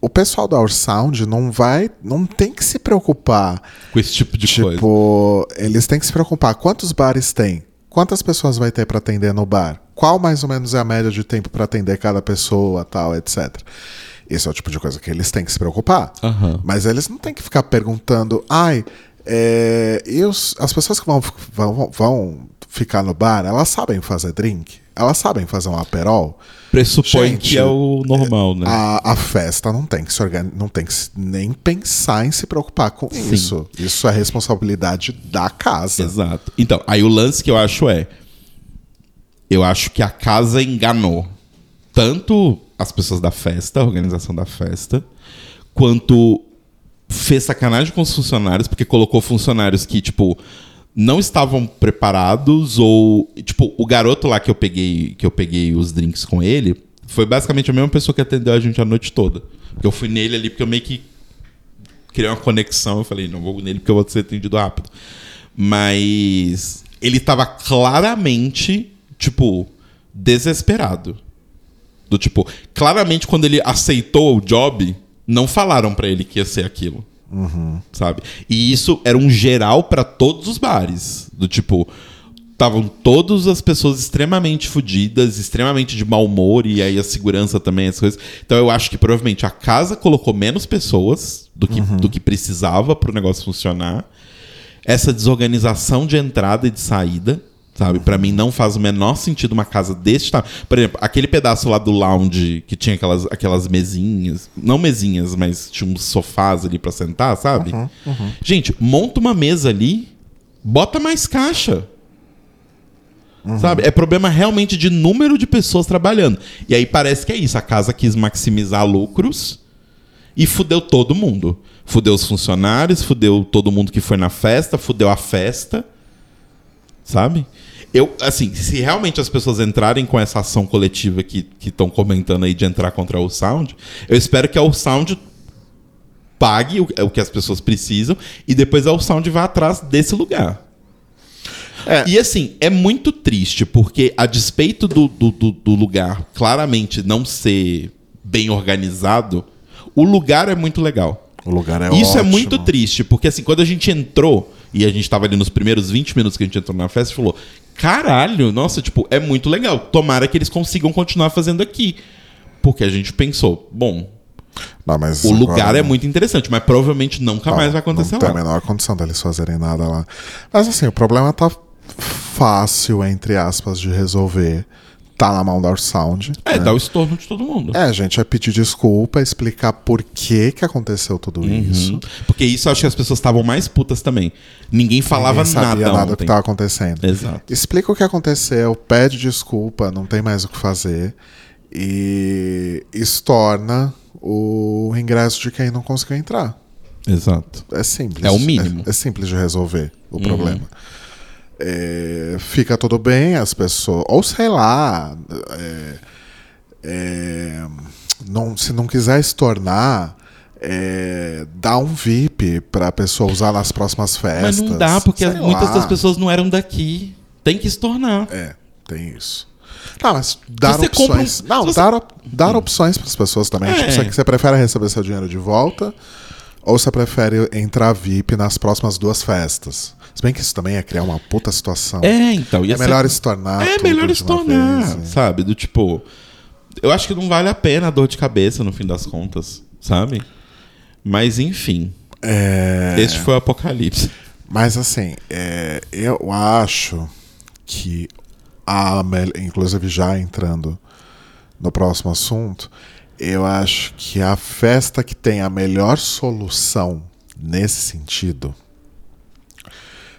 o pessoal da Our Sound não vai. não tem que se preocupar. Com esse tipo de coisa. Tipo, eles têm que se preocupar. Quantos bares tem? Quantas pessoas vai ter para atender no bar? Qual mais ou menos é a média de tempo para atender cada pessoa, tal, etc. Esse é o tipo de coisa que eles têm que se preocupar. Aham. Mas eles não têm que ficar perguntando, ai, é, e as pessoas que vão, vão, vão ficar no bar, elas sabem fazer drink? Elas sabem fazer um aperol? Pressupõe Gente, que é o normal, né? A, a festa não tem que se organi- não tem que nem pensar em se preocupar com Sim. isso. Isso é responsabilidade da casa. Exato. Então, aí o lance que eu acho é. Eu acho que a casa enganou tanto as pessoas da festa, a organização da festa, quanto fez sacanagem com os funcionários, porque colocou funcionários que, tipo, não estavam preparados, ou. Tipo, o garoto lá que eu peguei, que eu peguei os drinks com ele, foi basicamente a mesma pessoa que atendeu a gente a noite toda. Porque eu fui nele ali porque eu meio que criei uma conexão. Eu falei, não vou nele porque eu vou ser atendido rápido. Mas ele tava claramente, tipo, desesperado. Do tipo, claramente quando ele aceitou o job, não falaram pra ele que ia ser aquilo. Sabe? E isso era um geral pra todos os bares. Do tipo, estavam todas as pessoas extremamente fodidas, extremamente de mau humor, e aí a segurança também, as coisas. Então eu acho que provavelmente a casa colocou menos pessoas do que, do que precisava pro negócio funcionar. Essa desorganização de entrada e de saída, sabe? Pra mim não faz o menor sentido uma casa desse tamanho. Por exemplo, aquele pedaço lá do lounge que tinha aquelas, aquelas mesinhas, não mesinhas, mas tinha uns sofás ali pra sentar, sabe? Gente, monta uma mesa ali, bota mais caixa. Sabe? É problema realmente de número de pessoas trabalhando. E aí parece que é isso. A casa quis maximizar lucros e fudeu todo mundo. Fudeu os funcionários, fudeu todo mundo que foi na festa, fudeu a festa. Sabe? Eu, assim, se realmente as pessoas entrarem com essa ação coletiva que estão comentando aí de entrar contra o Sound, eu espero que a Sound pague o, o que as pessoas precisam e depois a Sound vá atrás desse lugar. É. E assim, é muito triste, porque a despeito do, do, do- do lugar claramente não ser bem organizado, o lugar é muito legal. O lugar é Isso é ótimo. muito triste, porque assim, quando a gente entrou, e a gente tava ali nos primeiros 20 minutos que a gente entrou na festa, a gente falou: caralho, nossa, tipo, é muito legal. Tomara que eles consigam continuar fazendo aqui. Porque a gente pensou, bom, Não, mas o agora lugar é não- muito interessante, mas provavelmente nunca mais vai acontecer não tem lá. a menor condição deles fazerem nada lá. Mas assim, o problema tá fácil, entre aspas, de resolver. Tá na mão da Sound. É, né? dá o estorno de todo mundo. É, a gente vai pedir desculpa, explicar por que que aconteceu tudo isso. Uhum. Porque isso eu acho que as pessoas estavam mais putas também. Ninguém falava Ninguém sabia nada, nada do que estava acontecendo. Exato. Explica o que aconteceu, pede desculpa, não tem mais o que fazer. E estorna o ingresso de quem não conseguiu entrar. Exato. É simples. É o mínimo. É, é simples de resolver o problema. É, fica tudo bem, as pessoas. Ou sei lá. é, é, não, se não quiser estornar, é, dá um VIP pra pessoa usar nas próximas festas. Mas não dá, porque muitas das pessoas não eram daqui. Tem que se tornar. É, tem isso. Não, mas dar Você compra um- opções. Não, se você- dar, dar opções para as pessoas também. É. Tipo, você, você prefere receber seu dinheiro de volta ou você prefere entrar VIP nas próximas duas festas? Se bem que isso também é criar uma puta situação. É, então. É ser- melhor se tornar. É melhor se tornar, vez, sabe? Do tipo. Eu acho que não vale a pena a dor de cabeça no fim das contas, sabe? Mas enfim. É... Este foi o apocalipse. Mas assim, é, eu acho que a inclusive já entrando no próximo assunto, eu acho que a festa que tem a melhor solução nesse sentido,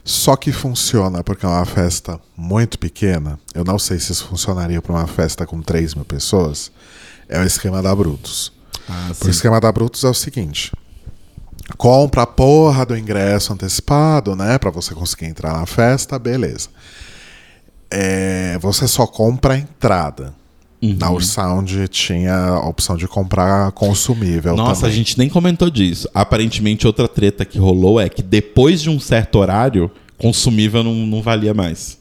só que funciona porque é uma festa muito pequena. Eu não sei se isso funcionaria para uma festa com 3 mil pessoas. É o esquema da Brutus. Ah, O esquema da Brutus é o seguinte: compra a porra do ingresso antecipado, né? Pra você conseguir entrar na festa, beleza. É, você só compra a entrada. Uhum. Na Ursound tinha a opção de comprar consumível Nossa, também. a gente nem comentou disso. Aparentemente, outra treta que rolou é que depois de um certo horário, consumível não, não valia mais.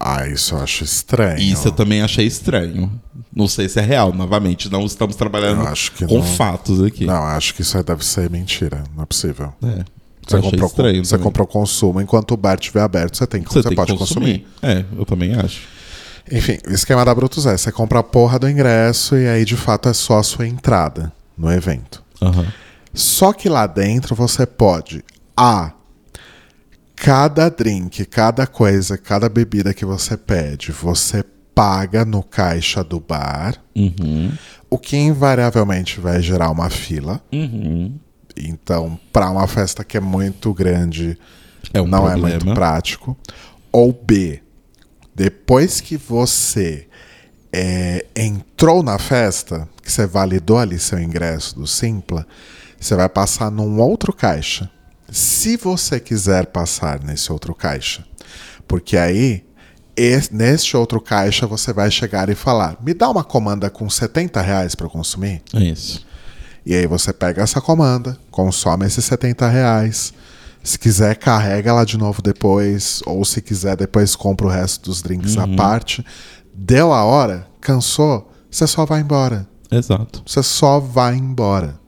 Ah, isso eu acho estranho. Isso eu também achei estranho. Não sei se é real, novamente. Não estamos trabalhando com não. fatos aqui. Não, acho que isso aí deve ser mentira. Não é possível. É. Você, comprou, estranho. você também. comprou consumo, enquanto o bar estiver aberto, você tem Você você tem pode consumir. consumir. É, eu também acho. Enfim, o esquema da Brutus é: você compra a porra do ingresso e aí de fato é só a sua entrada no evento. Aham. Só que lá dentro você pode A. Cada drink, cada coisa, cada bebida que você pede, você paga no caixa do bar, Uhum. o que invariavelmente vai gerar uma fila. Uhum. Então, para uma festa que é muito grande, É um não é problema. muito prático. Ou B, depois que você é, entrou na festa, que você validou ali seu ingresso do Simpla, você vai passar num outro caixa. Se você quiser passar nesse outro caixa. Porque aí, es- neste outro caixa, você vai chegar e falar: me dá uma comanda com 70 reais para consumir. É isso. E aí você pega essa comanda, consome esses 70 reais. Se quiser, carrega ela de novo depois. Ou se quiser, depois compra o resto dos drinks à parte. Deu a hora, cansou, você só vai embora. Exato. Você só vai embora.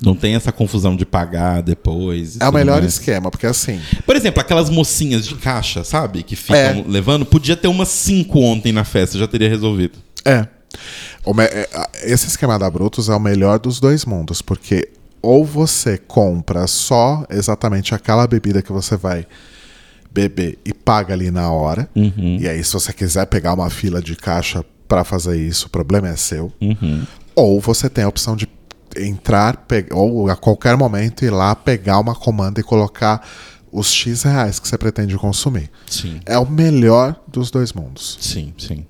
Não tem essa confusão de pagar depois. É o melhor esquema, porque assim. Por exemplo, aquelas mocinhas de caixa, sabe? Que ficam É. levando. Podia ter umas cinco ontem na festa, já teria resolvido. É. É, Esse esquema da Brutus é o melhor dos dois mundos, porque ou você compra só exatamente aquela bebida que você vai beber e paga ali na hora. E aí, se você quiser pegar uma fila de caixa para fazer isso, o problema é seu. Ou você tem a opção de entrar, ou a qualquer momento ir lá pegar uma comanda e colocar os X reais que você pretende consumir. Sim. É o melhor dos dois mundos. Sim, sim.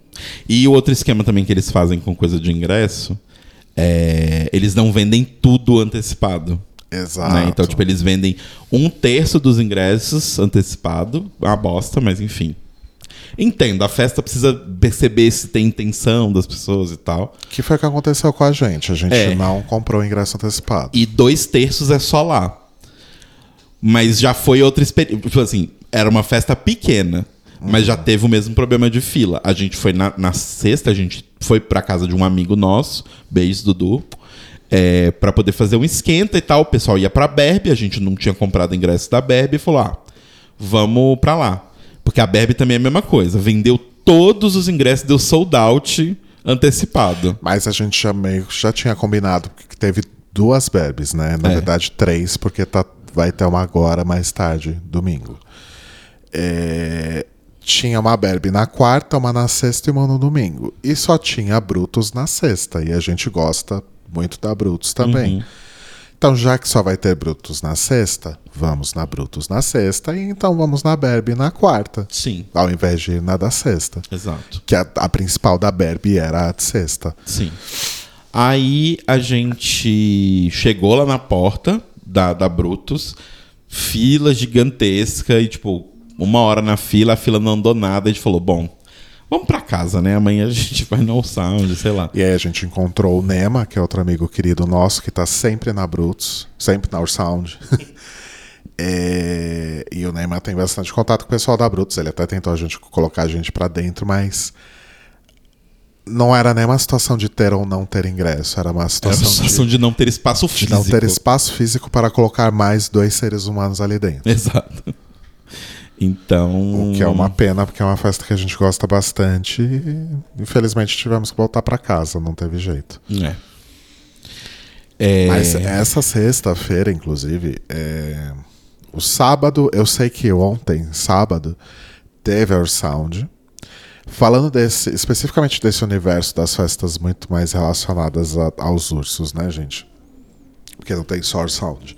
E o outro esquema também que eles fazem com coisa de ingresso é. Eles não vendem tudo antecipado. Exato. né? Então, tipo, eles vendem um terço dos ingressos antecipado. Uma bosta, mas enfim. Entendo, a festa precisa perceber se tem intenção das pessoas e tal. Que foi o que aconteceu com a gente. A gente É. não comprou o ingresso antecipado. E dois terços é só lá. Mas já foi outra experiência. Tipo assim, era uma festa pequena, mas já teve o mesmo problema de fila. A gente foi na, na sexta, a gente foi pra casa de um amigo nosso, beijo Dudu, é, para poder fazer um esquenta e tal. O pessoal ia pra Berbe, a gente não tinha comprado ingresso da Berbe e falou: ah, vamos pra lá. Porque a Berbe também é a mesma coisa. Vendeu todos os ingressos, deu sold out antecipado. Mas a gente já meio já tinha combinado que teve duas berbes, né? Na É. verdade, três, porque tá, vai ter uma agora mais tarde, domingo. É, tinha uma berbe na quarta, uma na sexta e uma no domingo. E só tinha Brutus na sexta. E a gente gosta muito da Brutus também. Então, já que só vai ter Brutus na sexta, vamos na Brutus na sexta. E então vamos na berbe na quarta. Sim, Ao invés de ir na da sexta. exato. Que a, a principal da Berbe era a de sexta. Sim. Aí a gente chegou lá na porta da, da Brutus, fila gigantesca e, tipo, uma hora na fila, a fila não andou nada. A gente falou: bom, vamos pra casa, né? Amanhã a gente vai no Sound, sei lá. E aí a gente encontrou o Nema, que é outro amigo querido nosso, que tá sempre na Brutus, sempre na Ursound. É, e o Nema tem bastante contato com o pessoal da Brutus. Ele até tentou a gente colocar a gente pra dentro, mas não era nem uma situação de ter ou não ter ingresso, era uma Era situação, a situação de, não ter espaço de, de físico. não ter espaço físico para colocar mais dois seres humanos ali dentro. Exato. Então. O que é uma pena, porque é uma festa que a gente gosta bastante e infelizmente tivemos que voltar para casa, não teve jeito. É. É... Mas essa sexta-feira, inclusive, é... o sábado, eu sei que ontem, sábado, teve a Sound. Falando desse, especificamente desse universo das festas muito mais relacionadas a, aos ursos, né, gente? Porque não tem só Sound.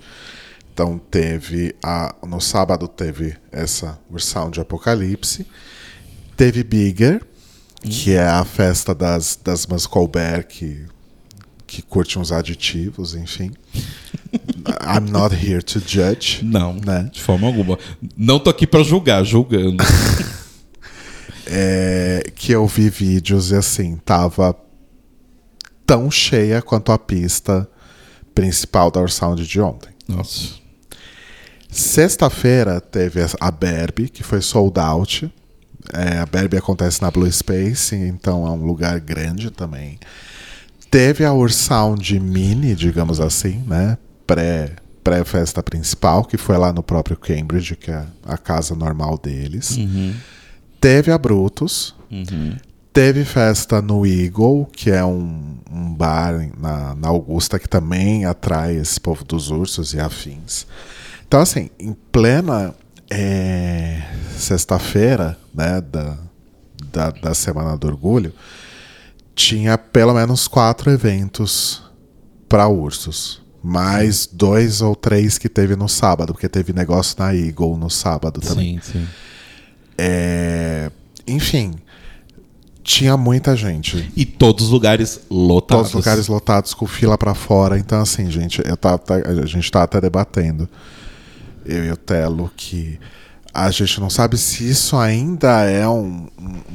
Então teve a no sábado teve essa Sound Apocalipse, teve Bigger, que é a festa das das Muscolbear que que curte uns aditivos, enfim. I'm not here to judge. Não, né? de forma alguma. Não tô aqui para julgar, julgando. é, que eu vi vídeos e assim, tava tão cheia quanto a pista principal da Sound de ontem. Nossa. Sexta-feira teve a Berbe, que foi sold out. É, a Berbe acontece na Blue Space, então é um lugar grande também. Teve a Ursound Mini, digamos assim, né? Pré, pré-festa principal, que foi lá no próprio Cambridge, que é a casa normal deles. Uhum. Teve a Brutus. Uhum. Teve festa no Eagle, que é um, um bar na, na Augusta que também atrai esse povo dos ursos e afins. Então, assim, em plena é, sexta-feira, né, da, da, da, Semana do Orgulho, tinha pelo menos quatro eventos para ursos. Mais dois ou três que teve no sábado, porque teve negócio na Eagle no sábado também. Sim, sim. É, enfim, tinha muita gente. E todos os lugares lotados. Todos os lugares lotados com fila para fora. Então, assim, gente, eu tava, a gente tá até debatendo eu e o Telo, que a gente não sabe se isso ainda é um,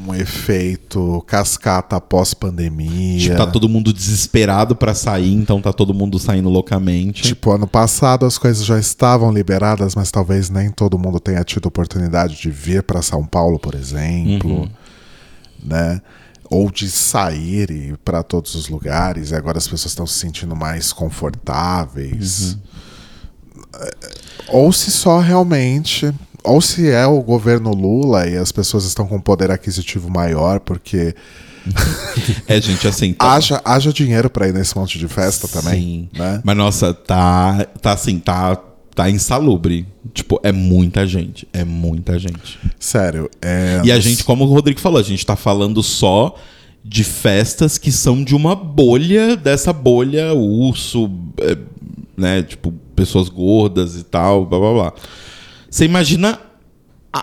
um, efeito cascata pós-pandemia. Tipo, tá todo mundo desesperado para sair, então tá todo mundo saindo loucamente. Tipo, ano passado as coisas já estavam liberadas, mas talvez nem todo mundo tenha tido oportunidade de vir para São Paulo, por exemplo, Uhum. né? Ou de sair para todos os lugares, e agora as pessoas estão se sentindo mais confortáveis. Ou se só realmente. Ou se é o governo Lula e as pessoas estão com poder aquisitivo maior, porque É, gente, assim. Tá... haja, haja dinheiro para ir nesse monte de festa também. Sim. Né? Mas nossa, tá, tá assim, tá, tá insalubre. Tipo, é muita gente. É muita gente. Sério. É, E a gente, como o Rodrigo falou, a gente tá falando só de festas que são de uma bolha, dessa bolha, urso, é, né? Tipo, pessoas gordas e tal, blá blá blá. Você imagina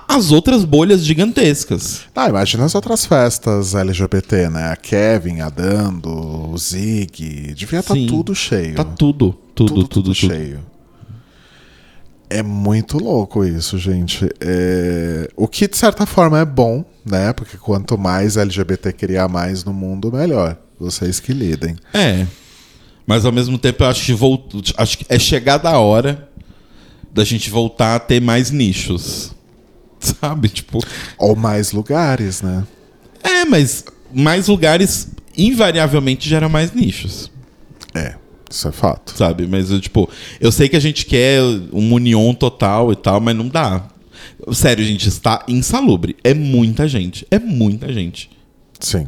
as outras bolhas gigantescas. Ah, imagina as outras festas LGBT, né? A Kevin, a Dando, o Zig. Devia estar Sim. tudo cheio. Tá tudo, tudo, tudo, tudo. cheio. É muito louco isso, gente. É, O que, de certa forma, é bom, né? Porque quanto mais LGBT criar mais no mundo, melhor. Vocês que lidem. É. Mas ao mesmo tempo eu acho que volt... acho que é chegada a hora da gente voltar a ter mais nichos. Sabe? Tipo. Ou mais lugares, né? É, mas mais lugares invariavelmente geram mais nichos. É, isso é fato. Sabe? Mas eu, tipo, eu sei que a gente quer uma união total e tal, mas não dá. Sério, gente, está insalubre. É muita gente. É muita gente. Sim.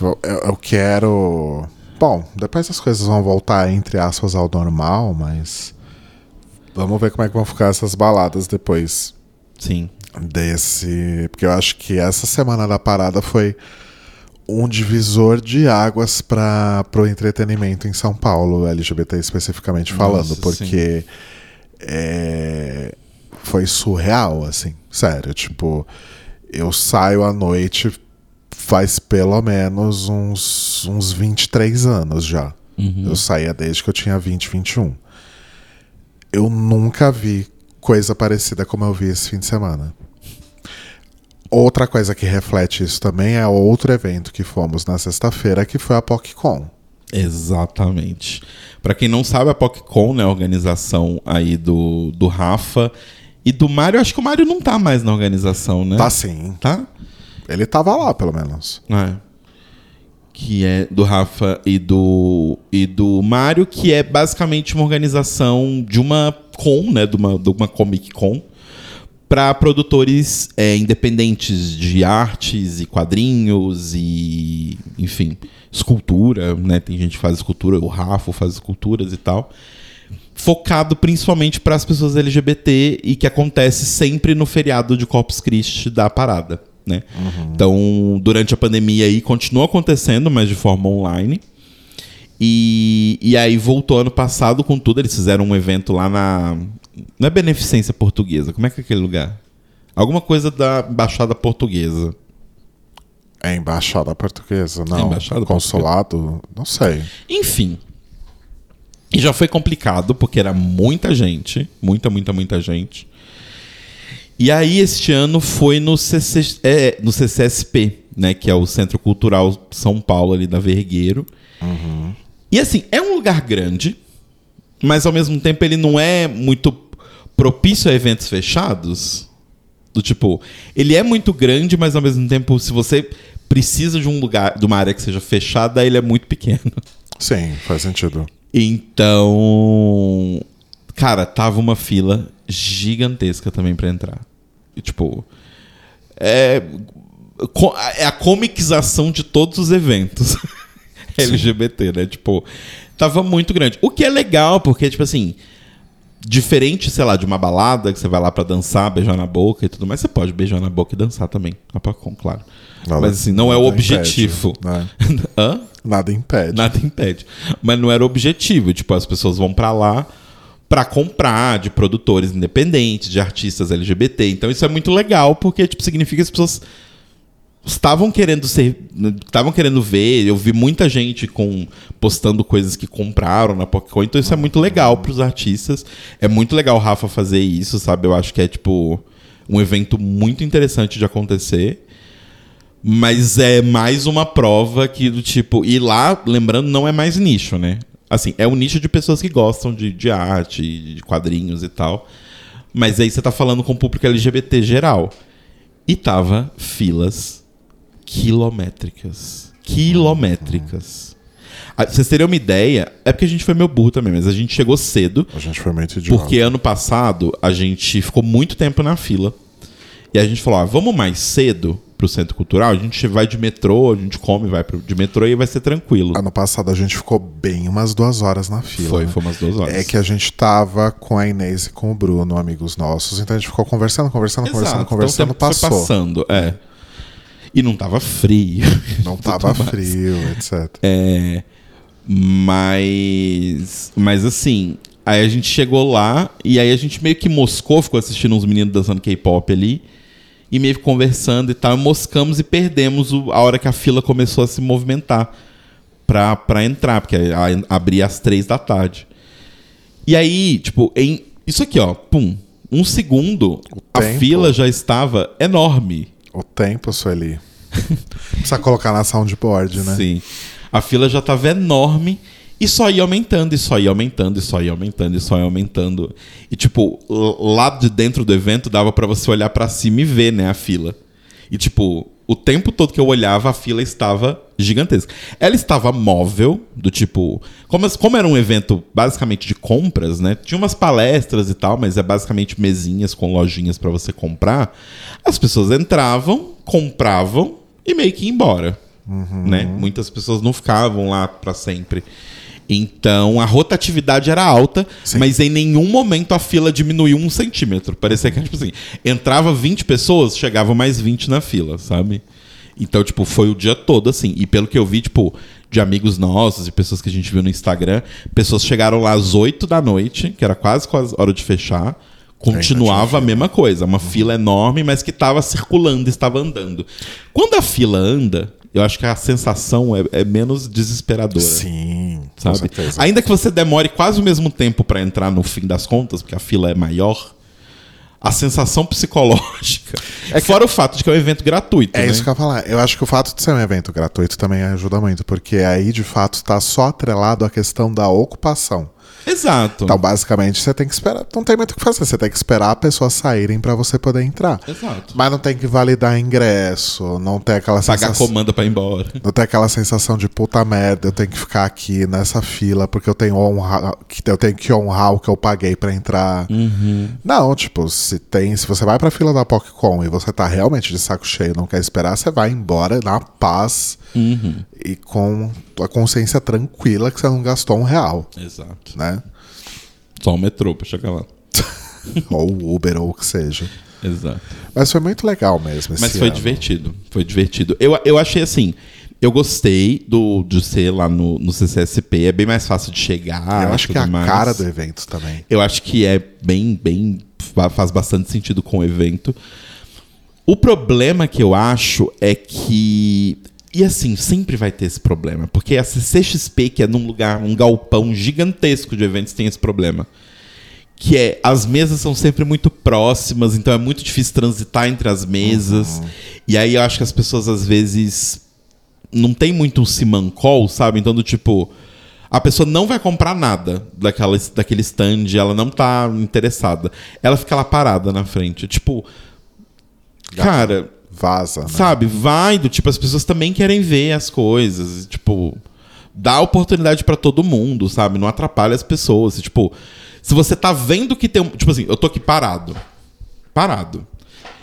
Eu, eu quero. Bom, depois as coisas vão voltar, entre aspas, ao normal, mas. Vamos ver como é que vão ficar essas baladas depois Sim. desse. Porque eu acho que essa semana da parada foi um divisor de águas para o entretenimento em São Paulo, LGBT especificamente falando, Nossa, porque é, foi surreal, assim, sério. Tipo, eu saio à noite faz pelo menos uns, uns 23 anos já. Eu saía desde que eu tinha 20, 21. Eu nunca vi coisa parecida como eu vi esse fim de semana. Outra coisa que reflete isso também é outro evento que fomos na sexta-feira, que foi a PocCon. Exatamente. Pra quem não sabe, a PocCon, né, a organização aí do, do Rafa e do Mário, acho que o Mário não tá mais na organização, né? Tá sim. Tá? Ele tava lá, pelo menos. É. Que é do Rafa e do, e do Mário, que é basicamente uma organização de uma con, né? De uma, de uma Comic Con. para produtores é, independentes de artes e quadrinhos e, enfim, escultura, né? Tem gente que faz escultura, o Rafa faz esculturas e tal. Focado principalmente para as pessoas LGBT e que acontece sempre no feriado de Corpus Christi da parada, né? Uhum. Então, durante a pandemia aí continua acontecendo, mas de forma online. E, e aí voltou ano passado com tudo. Eles fizeram um evento lá na. Não é Beneficência Portuguesa, como é que é aquele lugar? Alguma coisa da Embaixada Portuguesa. É Embaixada Portuguesa, não. É embaixada Consulado, portuguesa. não sei. Enfim. E já foi complicado, porque era muita gente. Muita, muita, muita gente. E aí, este ano foi no, CC, é, no CCSP, né? Que é o Centro Cultural São Paulo, ali da Vergueiro. Uhum. E assim, é um lugar grande, mas ao mesmo tempo ele não é muito propício a eventos fechados. Do tipo, ele é muito grande, mas ao mesmo tempo, se você precisa de um lugar, de uma área que seja fechada, ele é muito pequeno. Sim, faz sentido. Então, cara, tava uma fila gigantesca também para entrar. E, tipo, é, é a comiquização de todos os eventos. LGBT, né? Tipo, tava muito grande. O que é legal, porque, tipo assim, diferente, sei lá, de uma balada que você vai lá para dançar, beijar na boca e tudo mais, você pode beijar na boca e dançar também. Apacom, claro. Nada, Mas assim, não é o objetivo. Impede, né? Hã? Nada impede. Nada impede. Mas não era o objetivo. Tipo, as pessoas vão para lá para comprar de produtores independentes, de artistas LGBT. Então isso é muito legal, porque tipo, significa que as pessoas estavam querendo ser, estavam querendo ver. Eu vi muita gente com postando coisas que compraram na Pokémon, então isso é muito legal para os artistas. É muito legal o Rafa fazer isso, sabe? Eu acho que é tipo um evento muito interessante de acontecer. Mas é mais uma prova que do tipo. E lá, lembrando, não é mais nicho, né? Assim, é um nicho de pessoas que gostam de, de arte, de quadrinhos e tal. Mas aí você tá falando com o público LGBT geral. E tava filas quilométricas. Quilométricas. Ah, vocês terem uma ideia, é porque a gente foi meio burro também, mas a gente chegou cedo. A gente foi muito idiota. Porque ano passado a gente ficou muito tempo na fila. E a gente falou: ah, vamos mais cedo pro centro cultural, a gente vai de metrô, a gente come, vai pro, de metrô e vai ser tranquilo. Ano passado a gente ficou bem umas duas horas na fila. Foi, né? foi umas duas horas. É que a gente tava com a Inês e com o Bruno, amigos nossos, então a gente ficou conversando, conversando, Exato. conversando, conversando, então, passou. Passando, é. E não tava frio. Não tava frio, etc. É, mas. Mas assim. Aí a gente chegou lá e aí a gente meio que moscou, ficou assistindo uns meninos dançando K-pop ali. E meio que conversando e tal. Moscamos e perdemos o, a hora que a fila começou a se movimentar pra, pra entrar, porque abria às três da tarde. E aí, tipo, em. Isso aqui, ó, pum. Um segundo, a fila já estava enorme. O tempo, Sueli. Precisa colocar na soundboard, né? Sim. A fila já estava enorme e só ia aumentando, e só ia aumentando, e só ia aumentando, e só ia aumentando. E, tipo, lá de dentro do evento dava para você olhar para cima e ver, né, a fila. E, tipo, o tempo todo que eu olhava, a fila estava gigantesca. Ela estava móvel, do tipo. Como, como era um evento basicamente de compras, né? Tinha umas palestras e tal, mas é basicamente mesinhas com lojinhas para você comprar. As pessoas entravam, compravam e meio que ia embora. Uhum. Né? Muitas pessoas não ficavam lá para sempre. Então a rotatividade era alta, Sim. mas em nenhum momento a fila diminuiu um centímetro. Parecia que, tipo assim, entrava 20 pessoas, chegava mais 20 na fila, sabe? Então, tipo, foi o dia todo assim. E pelo que eu vi, tipo, de amigos nossos e pessoas que a gente viu no Instagram, pessoas chegaram lá às 8 da noite, que era quase quase hora de fechar. Continuava a mesma coisa, uma fila enorme, mas que estava circulando, estava andando. Quando a fila anda, eu acho que a sensação é, é menos desesperadora. Sim, sabe? Ainda que você demore quase o mesmo tempo para entrar no fim das contas, porque a fila é maior, a sensação psicológica. É que... Fora o fato de que é um evento gratuito. É né? isso que eu ia falar. Eu acho que o fato de ser um evento gratuito também ajuda muito, porque aí de fato está só atrelado à questão da ocupação. Exato. Então, basicamente, você tem que esperar. Não tem muito o que fazer. Você tem que esperar as pessoas saírem pra você poder entrar. Exato. Mas não tem que validar ingresso, não tem aquela Pagar sensação. comanda pra ir embora. Não tem aquela sensação de puta merda, eu tenho que ficar aqui nessa fila porque eu tenho honra, que eu tenho que honrar o que eu paguei pra entrar. Não, tipo, se tem, se você vai pra fila da PocCon e você tá realmente de saco cheio, não quer esperar, você vai embora na paz e com a consciência tranquila que você não gastou um real, Exato. né? Só o metrô pra chegar lá. ou Uber ou o que seja. Exato. Mas foi muito legal mesmo Mas foi ano. divertido. Foi divertido. Eu, eu achei assim. Eu gostei do, de ser lá no, no CCSP. É bem mais fácil de chegar. Eu acho que é a mais. cara do evento também. Eu acho que é bem, bem. fa- faz bastante sentido com o evento. O problema que eu acho é que. E assim, sempre vai ter esse problema. Porque a CCXP, que é num lugar, um galpão gigantesco de eventos, tem esse problema. Que é, as mesas são sempre muito próximas, então é muito difícil transitar entre as mesas. E aí eu acho que as pessoas às vezes não tem muito um simancol, sabe? Então, do tipo, a pessoa não vai comprar nada daquela, daquele stand, ela não tá interessada. Ela fica lá parada na frente. Tipo, cara, Vaza, né? sabe? Vai do tipo, as pessoas também querem ver as coisas. Tipo, dá oportunidade pra todo mundo, sabe? Não atrapalha as pessoas. Tipo, se você tá vendo que tem um. Tipo assim, eu tô aqui parado. Parado.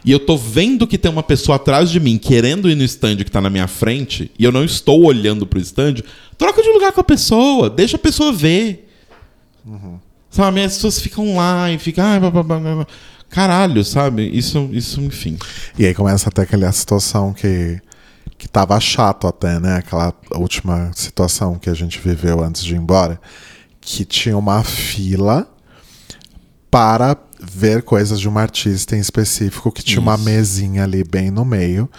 E eu tô vendo que tem uma pessoa atrás de mim querendo ir no stand que tá na minha frente, e eu não estou olhando pro stand, troca de lugar com a pessoa, deixa a pessoa ver. Sabe? As pessoas ficam lá e ficam. "Ai, blá, blá, blá, blá". Caralho, sabe? Isso, isso, enfim. E aí começa até aquela situação que, que tava chato até, né? Aquela última situação que a gente viveu antes de ir embora, que tinha uma fila para ver coisas de uma artista em específico, que tinha uma Isso. mesinha ali bem no meio,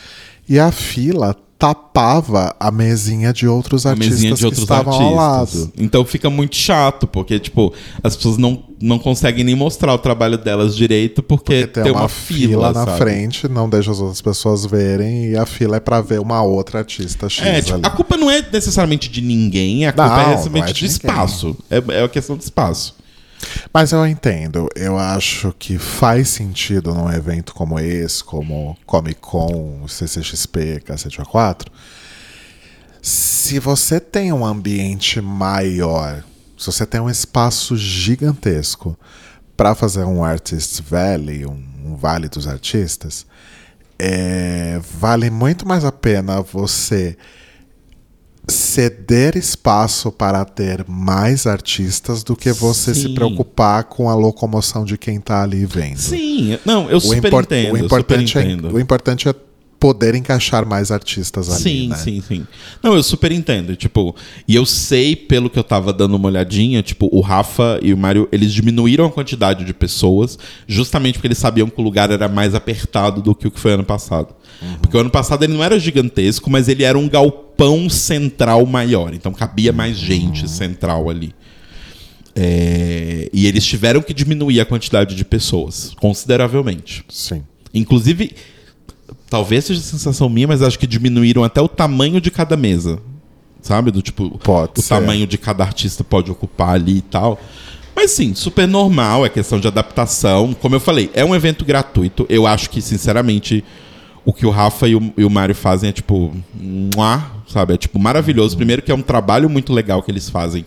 e a fila tapava a mesinha de outros a artistas mesinha de que outros estavam artistas. ao lado. Então fica muito chato, porque, tipo, as pessoas não, não conseguem nem mostrar o trabalho delas direito, porque, Porque tem, uma, fila, na sabe? frente, não deixa as outras pessoas verem, e a fila é pra ver uma outra artista X É, tipo, ali. a culpa não é necessariamente de ninguém, a culpa não é é simplesmente de de, espaço. É, é a questão de espaço. Mas eu entendo, eu acho que faz sentido num evento como esse, como Comic Con, CCXP, Cacete A4, se você tem um ambiente maior, se você tem um espaço gigantesco para fazer um Artist Valley, um, um Vale dos Artistas, é, vale muito mais a pena você ceder espaço para ter mais artistas do que você se Sim. preocupar com a locomoção de quem tá ali vendo. Sim, não, eu O, super impor- entendo. o importante super é, entendo. o importante é poder encaixar mais artistas ali, sim, né? sim, sim. Não, eu super entendo. Tipo, e eu sei, pelo que eu tava dando uma olhadinha, tipo, o Rafa e o Mário, eles diminuíram a quantidade de pessoas, justamente porque eles sabiam que o lugar era mais apertado do que o que foi ano passado. Porque o ano passado ele não era gigantesco, mas ele era um galpão central maior. Então cabia mais gente central ali. É, e eles tiveram que diminuir a quantidade de pessoas, consideravelmente. Sim. Inclusive, talvez seja sensação minha, mas acho que diminuíram até o tamanho de cada mesa. Sabe? Do tipo, Pode o ser. tamanho de cada artista pode ocupar ali e tal. Mas sim, super normal, é questão de adaptação. Como eu falei, é um evento gratuito. Eu acho que, sinceramente, o que o Rafa e o, e o Mário fazem é tipo. Mua, sabe? É tipo maravilhoso. Primeiro que é um trabalho muito legal que eles fazem.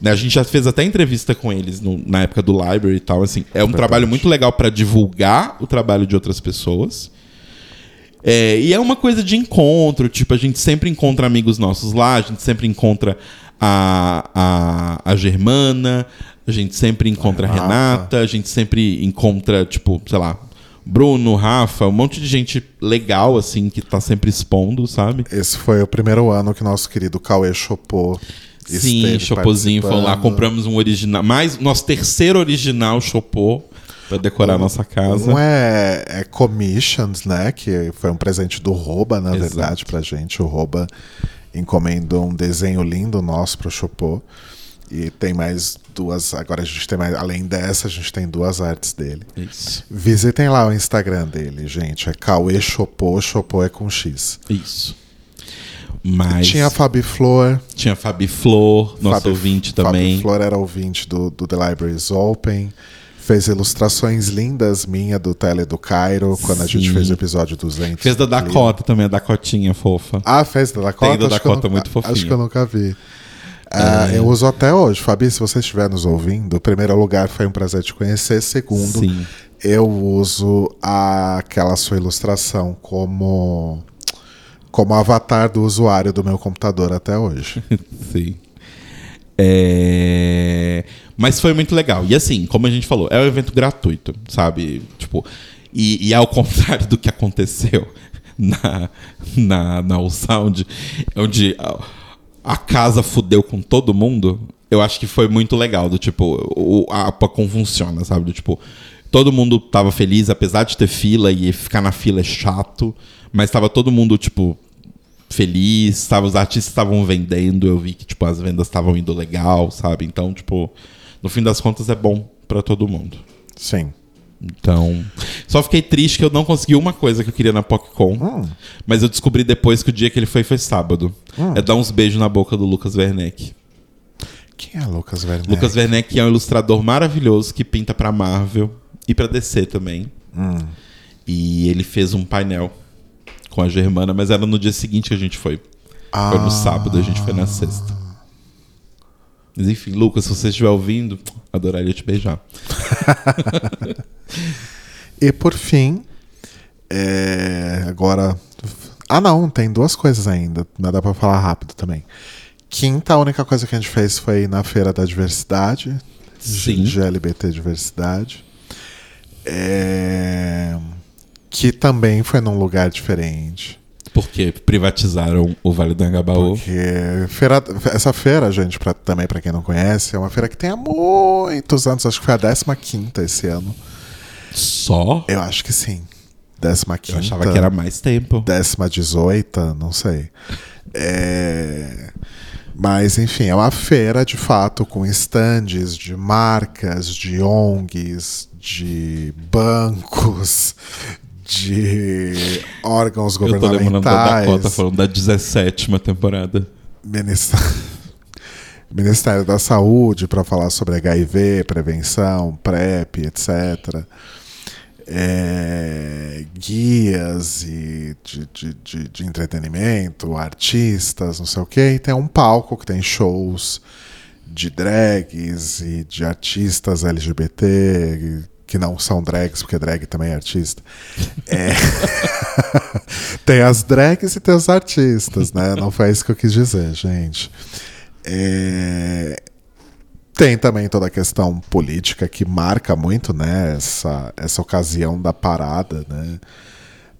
Né, A gente já fez até entrevista com eles no- na época do Library e tal. Assim, é um trabalho muito legal para divulgar o trabalho de outras pessoas. É, e é uma coisa de encontro, tipo, a gente sempre encontra amigos nossos lá, a gente sempre encontra a, a, a Germana, a gente sempre encontra a Renata. Renata, a gente sempre encontra, tipo, sei lá, Bruno, Rafa, um monte de gente legal, assim, que tá sempre expondo, sabe? Esse foi o primeiro ano que nosso querido Cauê Chopô Sim, Chopozinho foi lá, compramos um original, mais nosso terceiro original Chopô pra decorar a nossa casa. Um é, é Commissions, né? Que foi um presente do Roba, na Exato. verdade, pra gente. O Roba encomendou um desenho lindo nosso pro Chopô. E tem mais duas. Agora a gente tem mais. Além dessa, a gente tem duas artes dele. Isso, Visitem lá o Instagram dele, gente. É Cauê Chopô. Chopô é com X. isso. Mas Tinha a Fabi Flor. tinha a Fabi Flor, nosso Fabi- ouvinte Fabi também. Flor era ouvinte do, do The Libraries Open. Fez ilustrações lindas minha do Tele do Cairo, quando a gente Sim. fez o episódio 200. Fez da. Dakota também, a Dacotinha fofa. Ah, fez da Dakota? Tem da Dakota, nu- muito fofinha. Acho que eu nunca vi. Ah, Eu uso até hoje. Fabi, se você estiver nos ouvindo, primeiro lugar, foi um prazer te conhecer. Segundo, Sim. eu uso a- aquela sua ilustração como, como avatar do usuário do meu computador até hoje. Sim. É, Mas foi muito legal. E assim, como a gente falou, é um evento gratuito, sabe? Tipo, e, e ao contrário do que aconteceu na, na, na All Sound, onde a, casa fudeu com todo mundo, eu acho que foi muito legal. Do tipo, o, a Pacom funciona, sabe? Do tipo, todo mundo tava feliz, apesar de ter fila e ficar na fila é chato, mas tava todo mundo, tipo, feliz, tava, os artistas estavam vendendo, eu vi que tipo as vendas estavam indo legal, sabe? Então, tipo, no fim das contas é bom pra todo mundo. Sim. Então, só fiquei triste que eu não consegui uma coisa que eu queria na PocCon, mas eu descobri depois que o dia que ele foi foi sábado. É dar uns beijos na boca do Lucas Werneck. Quem é Lucas Werneck? Lucas Werneck é um ilustrador maravilhoso que pinta pra Marvel e pra DC também. E ele fez um painel com a Germana, mas era no dia seguinte que a gente foi. Foi no sábado, a gente foi na sexta. Mas enfim, Lucas, se você estiver ouvindo, adoraria te beijar. E por fim, é, agora. Ah, não, tem duas coisas ainda, mas dá pra falar rápido também. Quinta, a única coisa que a gente fez foi na Feira da Diversidade, Sim. GLBT Diversidade. É, que também foi num lugar diferente. Porque privatizaram o Vale do Angabaú. Porque feira, essa feira, gente, pra, também para quem não conhece, é uma feira que tem há muitos anos, acho que foi a 15 esse ano. Só? Eu acho que sim. 15 Eu achava que era mais tempo. décima dezoita, não sei. É, Mas, enfim, é uma feira de fato com estandes de marcas, de ONGs, de bancos, de órgãos Eu tô lembrando da Dakota governamentais. falando da 17 temporada. Ministra- Ministério da Saúde para falar sobre HIV, prevenção, PrEP, etc. É, guias e de, de, de, de entretenimento, artistas, não sei o quê. E tem um palco que tem shows de drags e de artistas LGBT que não são drags, porque drag também é artista. É. tem as drags e tem os artistas, né? Não foi isso que eu quis dizer, gente. É, Tem também toda a questão política que marca muito, né? Essa, essa ocasião da parada, né?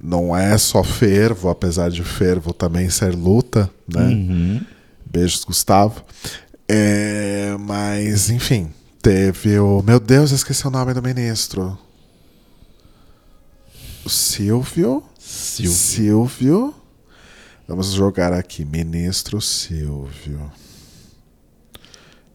Não é só fervo, apesar de fervo também ser luta, né? Beijos, Gustavo. É, mas, enfim, teve o. Meu Deus, eu esqueci o nome do ministro. O Silvio. Silvio. Silvio. Vamos jogar aqui. Ministro Silvio.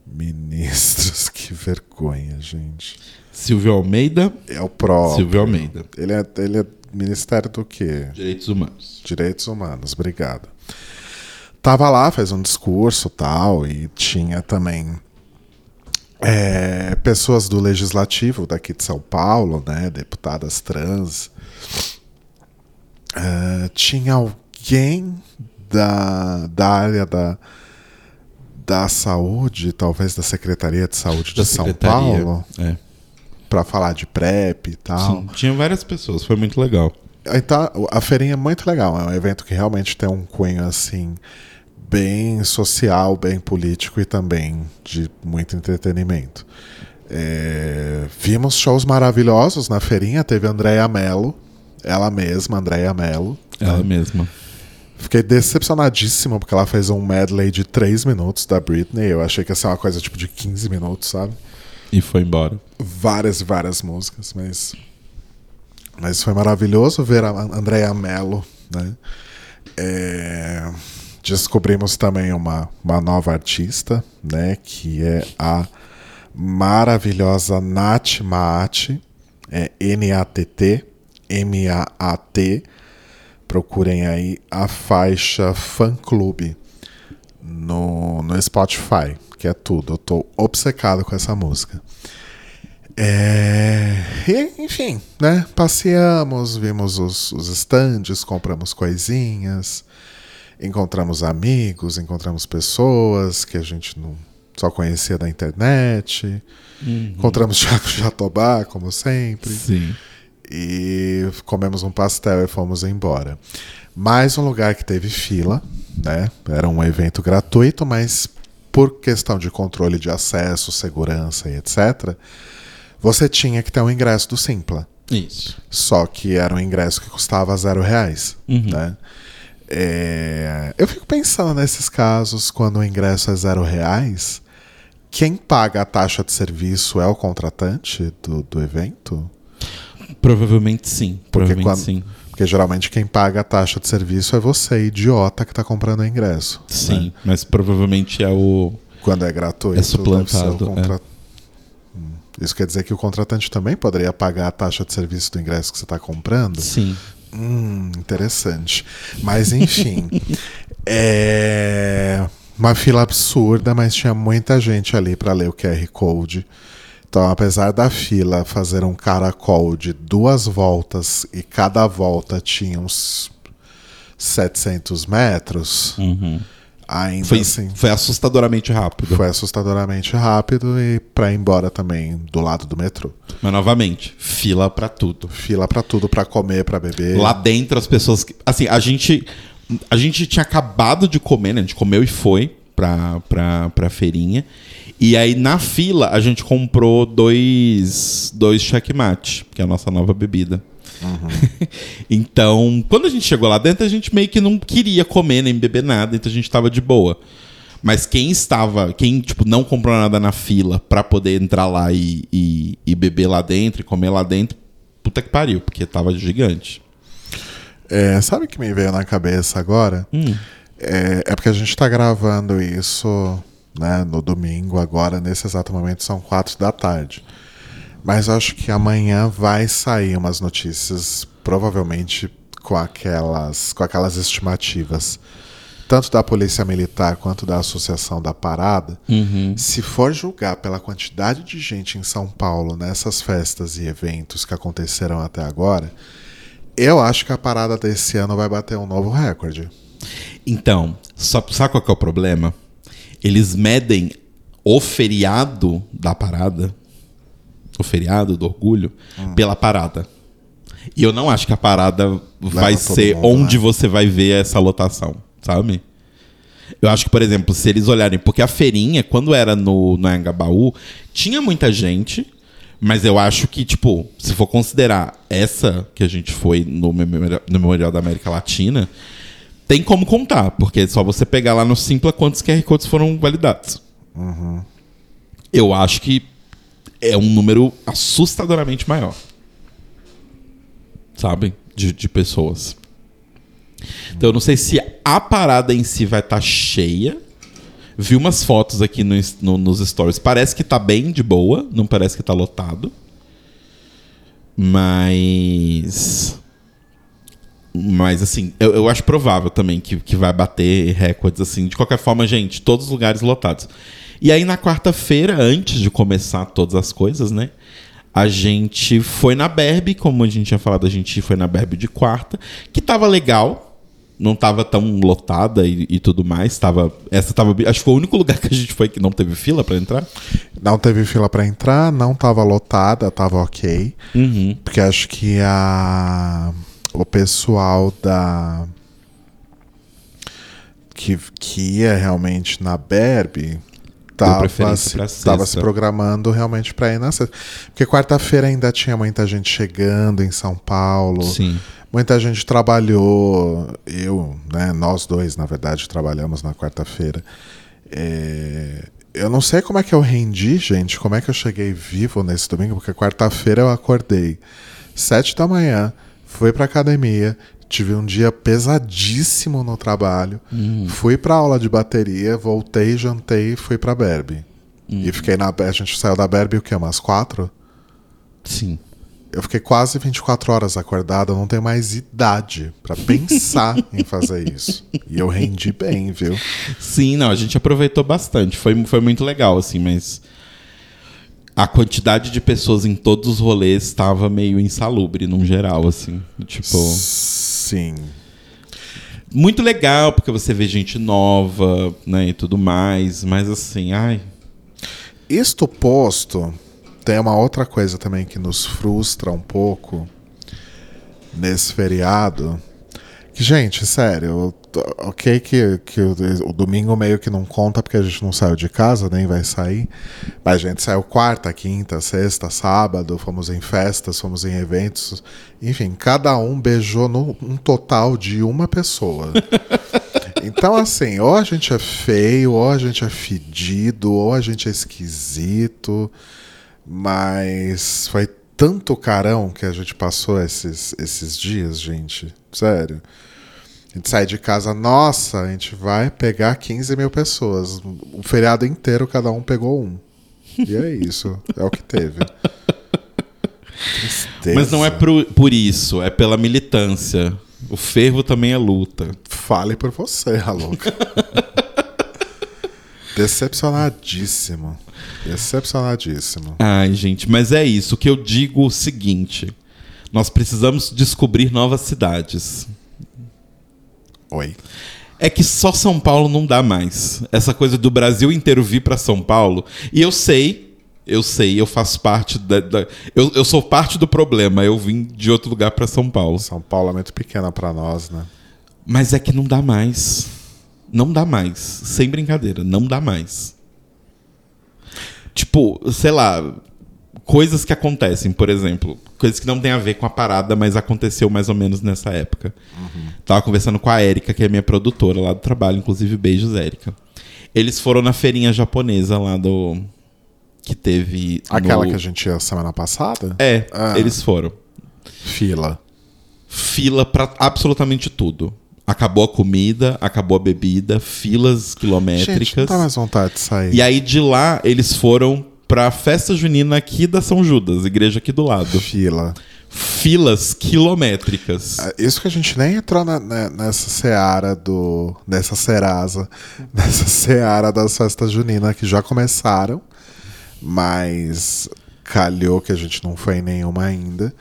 Ministros, que vergonha, gente. Silvio Almeida, É o próprio. Silvio Almeida. Ele é, ele é Ministério do quê? Direitos Humanos. Direitos Humanos, obrigado. Tava lá, fez um discurso tal, e tinha também é, pessoas do Legislativo daqui de São Paulo, né? Deputadas trans. É, tinha alguém da, da área da, da saúde, talvez da Secretaria de Saúde Da de São Secretaria. Paulo, É. para falar de PrEP e tal. Sim, tinha várias pessoas, foi muito legal. Então, a feirinha é muito legal. É um evento que realmente tem um cunho assim bem social, bem político e também de muito entretenimento. É, vimos shows maravilhosos na feirinha. Teve a Andrea Mello, ela mesma, Andrea Mello. Ela mesma. Fiquei decepcionadíssimo porque ela fez um medley de 3 minutos da Britney. Eu achei que ia ser uma coisa tipo de 15 minutos, sabe? E foi embora. várias e várias músicas, mas mas foi maravilhoso ver a Andrea Mello, né? É, descobrimos também uma, uma nova artista, né? Que é a maravilhosa Nath Maat, é N-A-T-T, M-A-A-T, procurem aí a faixa Fã Clube no, no Spotify, que é tudo. Eu tô obcecado com essa música. É... E, enfim, né? Passeamos, vimos os, os estandes, compramos coisinhas, encontramos amigos, encontramos pessoas que a gente não só conhecia da internet. Uhum. Encontramos Thiago Jatobá, como sempre. Sim. E comemos um pastel e fomos embora. Mais um lugar que teve fila, né? Era um evento gratuito, mas por questão de controle de acesso, segurança e etc., você tinha que ter um ingresso do Simpla. Isso. Só que era um ingresso que custava zero reais, uhum. né? É... Eu fico pensando nesses casos, quando o ingresso é zero reais, quem paga a taxa de serviço é o contratante do, do evento? Provavelmente sim. Porque, provavelmente quando, sim. porque geralmente quem paga a taxa de serviço é você, idiota, que está comprando o ingresso. Sim, né? mas provavelmente é o. Quando é gratuito, é suplantado. Contra... É. Isso quer dizer que o contratante também poderia pagar a taxa de serviço do ingresso que você está comprando? Sim. Hum, interessante. Mas enfim. é uma fila absurda, mas tinha muita gente ali para ler o QR Code. Então, apesar da fila fazer um caracol de duas voltas e cada volta tinha uns 700 metros, uhum. Ainda foi, assim. Foi assustadoramente rápido. Foi assustadoramente rápido e para ir embora também do lado do metrô. Mas novamente, fila para tudo. Fila para tudo, para comer, para beber. Lá dentro as pessoas, assim, a gente a gente tinha acabado de comer, né? A gente comeu e foi pra, pra, pra feirinha. E aí, na fila, a gente comprou dois, dois checkmate, que é a nossa nova bebida. Uhum. então, quando a gente chegou lá dentro, a gente meio que não queria comer nem beber nada, então a gente tava de boa. Mas quem estava, quem tipo, não comprou nada na fila para poder entrar lá e, e, e, beber lá dentro e comer lá dentro, puta que pariu, porque tava gigante. É, sabe o que me veio na cabeça agora? Hum. É, é, porque a gente está gravando isso né, no domingo, agora, nesse exato momento, são quatro da tarde. Mas acho que amanhã vai sair umas notícias, provavelmente com aquelas, com aquelas estimativas, tanto da Polícia Militar quanto da Associação da Parada. Uhum. Se for julgar pela quantidade de gente em São Paulo nessas festas e eventos que aconteceram até agora eu acho que a parada desse ano vai bater um novo recorde. Então, só, sabe qual que é o problema? Eles medem o feriado da parada, o feriado do orgulho, hum. pela parada. E eu não acho que a parada Leva vai ser mundo, onde né? você vai ver essa lotação, sabe? Eu acho que, por exemplo, se eles olharem, porque a feirinha, quando era no, no Angabaú, tinha muita gente, mas eu acho que, tipo, se for considerar essa que a gente foi no Memorial, no Memorial da América Latina, tem como contar, porque é só você pegar lá no Simpla quantos QR Codes foram validados. Uhum. Eu acho que é um número assustadoramente maior. Sabe? De, de pessoas. Então eu não sei se a parada em si vai estar tá cheia Vi umas fotos aqui no, no, nos stories. Parece que tá bem de boa, não parece que tá lotado. Mas. Mas, assim, eu, eu acho provável também que, que vai bater recordes, assim. De qualquer forma, gente, todos os lugares lotados. E aí, na quarta-feira, antes de começar todas as coisas, né? A gente foi na Berbe, como a gente tinha falado, a gente foi na Berbe de quarta, que tava legal não estava tão lotada e, e, tudo mais. Tava, essa tava, acho que foi o único lugar que a gente foi que não teve fila para entrar. Não teve fila para entrar, não estava lotada, estava ok. Uhum. Porque acho que a o pessoal da que, que ia realmente na Berbe estava se, se programando realmente para ir na sexta. Porque quarta-feira ainda tinha muita gente chegando em São Paulo. Sim. Muita gente trabalhou, eu, né, nós dois, na verdade, trabalhamos na quarta-feira. É, eu não sei como é que eu rendi, gente, como é que eu cheguei vivo nesse domingo, porque quarta-feira eu acordei sete da manhã, fui pra academia, tive um dia pesadíssimo no trabalho, uhum. fui pra aula de bateria, voltei, jantei e fui pra Berbe. Uhum. E fiquei na. A gente saiu da Berbe o quê? Umas quatro? Sim. eu fiquei quase 24 horas acordado, eu não tenho mais idade pra pensar em fazer isso. E eu rendi bem, viu? Sim, não, a gente aproveitou bastante. Foi, foi muito legal, assim, mas a quantidade de pessoas em todos os rolês estava meio insalubre, num geral, assim. Tipo. Sim. Muito legal, porque você vê gente nova, né, e tudo mais, mas assim, ai. Isto posto, tem uma outra coisa também que nos frustra um pouco nesse feriado. Que, gente, sério, ok que, que o, o, domingo meio que não conta porque a gente não saiu de casa, nem vai sair. Mas a gente saiu quarta, quinta, sexta, sábado, fomos em festas, fomos em eventos. Enfim, cada um beijou no, um total de uma pessoa. Então, assim, ou a gente é feio, ou a gente é fedido, ou a gente é esquisito. Mas foi tanto carão que a gente passou esses, esses dias, gente. Sério. A gente sai de casa, nossa, a gente vai pegar 15 mil pessoas. O feriado inteiro, cada um pegou um. E é isso. É o que teve. Tristeza. Mas não é por, por isso, é pela militância. O fervo também é luta. Fale por você, louca. Decepcionadíssimo. Decepcionadíssimo. Ai, gente, mas é isso. O que eu digo é o seguinte: nós precisamos descobrir novas cidades. Oi. É que só São Paulo não dá mais. Essa coisa do Brasil inteiro vir para São Paulo. E eu sei, eu sei, eu faço parte da. da eu, eu sou parte do problema. Eu vim de outro lugar para São Paulo. São Paulo é muito pequena para nós, né? Mas é que não dá mais. Não dá mais. Sem brincadeira, não dá mais. Tipo, sei lá, coisas que acontecem, por exemplo, coisas que não tem a ver com a parada, mas aconteceu mais ou menos nessa época. Uhum. Tava conversando com a Érica, que é minha produtora lá do trabalho, inclusive beijos, Érica. Eles foram na feirinha japonesa lá do que teve aquela no... que a gente ia semana passada? É, ah. eles foram. Fila. Fila para absolutamente tudo. Acabou a comida, acabou a bebida, filas quilométricas. Gente, não dá mais vontade de sair. E aí de lá eles foram pra festa junina aqui da São Judas, igreja aqui do lado. Fila. Filas quilométricas. É, isso que a gente nem entrou na, na, nessa seara do. nessa serasa, nessa seara das festas juninas que já começaram, mas calhou que a gente não foi em nenhuma ainda.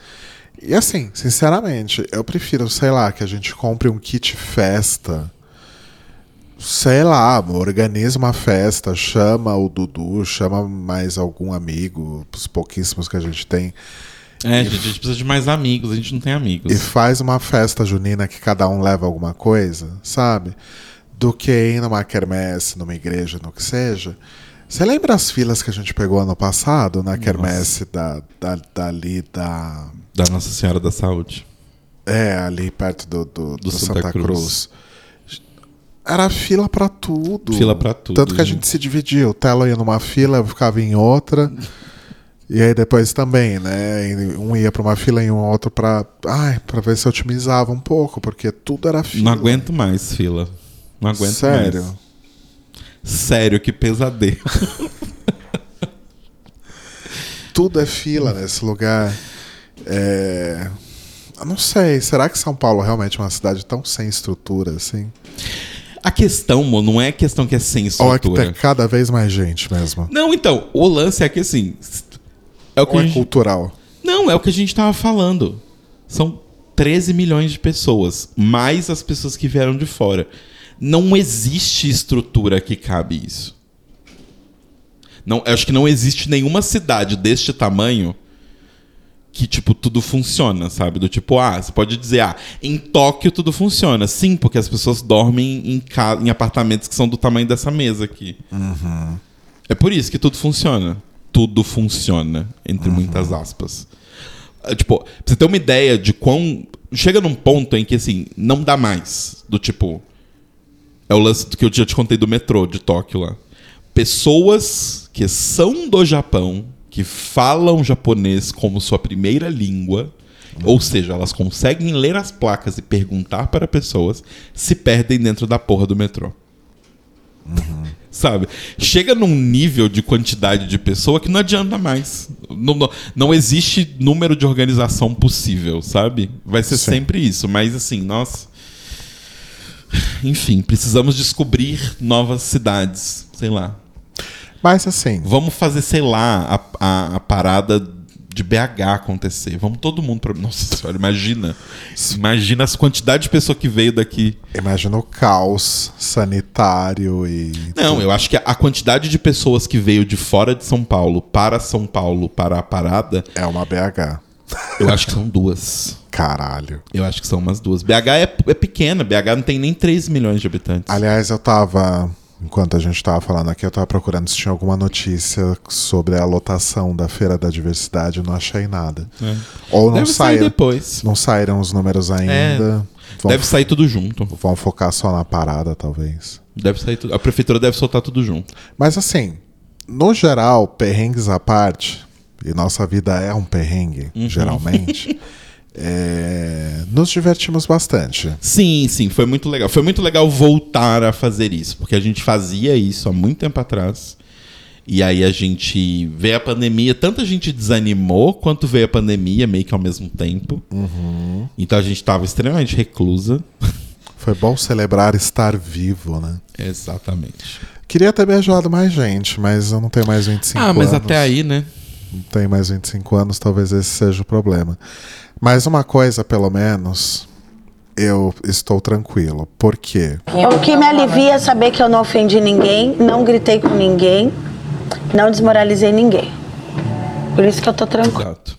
E assim, sinceramente, eu prefiro, sei lá, que a gente compre um kit festa. Sei lá, organiza uma festa, chama o Dudu, chama mais algum amigo, os pouquíssimos que a gente tem. É, gente, a gente precisa de mais amigos, a gente não tem amigos. E faz uma festa junina que cada um leva alguma coisa, sabe? Do que ir numa quermesse, numa igreja, no que seja. Você lembra as filas que a gente pegou ano passado na quermesse da, da, dali da. Da Nossa Senhora da Saúde. É, ali perto do, do, do, do Santa, Santa Cruz. Cruz. Era fila para tudo. Fila para tudo. Tanto que a gente se dividia. O Telo ia numa fila, eu ficava em outra. E aí depois também, né? Um ia para uma fila e um outro para, ai, para ver se otimizava um pouco, porque tudo era fila. Não aguento mais fila. Não aguento Sério? mais. Sério, que pesadelo. Tudo é fila nesse lugar. É... Eu não sei, será que São Paulo realmente é uma cidade tão sem estrutura assim? A questão, mano, não é questão que é. Ou é tem cada vez mais gente mesmo? Não, então, o lance é que assim. É o que Ou é gente... cultural? Não, é o que a gente tava falando. São 13 milhões de pessoas, mais as pessoas que vieram de fora. Não existe estrutura que cabe isso. Não, acho que não existe nenhuma cidade deste tamanho que, tipo, tudo funciona, sabe? Do tipo, ah, você pode dizer, ah, em Tóquio tudo funciona. Sim, porque as pessoas dormem em, em apartamentos que são do tamanho dessa mesa aqui. Uhum. É por isso que tudo funciona. Tudo funciona, entre uhum. muitas aspas. É, tipo, pra você ter uma ideia de quão. Chega num ponto em que, assim, não dá mais. Do tipo, é o lance que eu já te contei do metrô de Tóquio lá. Pessoas que são do Japão, que falam japonês como sua primeira língua, ou seja, elas conseguem ler as placas e perguntar para pessoas, se perdem dentro da porra do metrô. Uhum. Sabe? Chega num nível de quantidade de pessoa que não adianta mais. Não, não, não existe número de organização possível, sabe? Vai ser Sim. sempre isso. Mas assim, nossa. Enfim, precisamos descobrir novas cidades. Sei lá. Mas assim, Vamos fazer, sei lá, a, a, a parada de BH acontecer. Vamos todo mundo pra. Nossa senhora, imagina. Imagina as quantidades de pessoa que veio daqui. imagina o caos sanitário e. Não, eu acho que a quantidade de pessoas que veio de fora de São Paulo para São Paulo para a parada, É uma BH. eu acho que são duas. Caralho. Eu acho que são umas duas. BH é, é pequena, BH não tem nem 3 milhões de habitantes. Aliás, eu tava. Enquanto a gente tava falando aqui, eu tava procurando se tinha alguma notícia sobre a lotação da Feira da Diversidade, não achei nada. Ou não É. Deve sair saíram. depois. Não saíram os números ainda. Vão, Deve sair tudo junto. vão focar só na parada, talvez. Deve sair tudo. A prefeitura deve soltar tudo junto. Mas assim, no geral, perrengues à parte, e nossa vida é um perrengue, Uhum. geralmente, é, nos divertimos bastante. Sim, sim, foi muito legal. Foi muito legal voltar a fazer isso, porque a gente fazia isso há muito tempo atrás. E aí a gente veio a pandemia, tanta gente desanimou quanto veio a pandemia, meio que ao mesmo tempo. Então a gente tava extremamente reclusa. Foi bom celebrar estar vivo, né? Exatamente. Queria ter beijado mais gente, mas eu não tenho mais 25 ah, anos. mas até aí, né? Não tenho mais 25 anos, talvez esse seja o problema. Mas uma coisa, pelo menos, eu estou tranquilo. Por quê? O que me alivia é saber que eu não ofendi ninguém, não gritei com ninguém, não desmoralizei ninguém. Por isso que eu tô tranquila. Exato.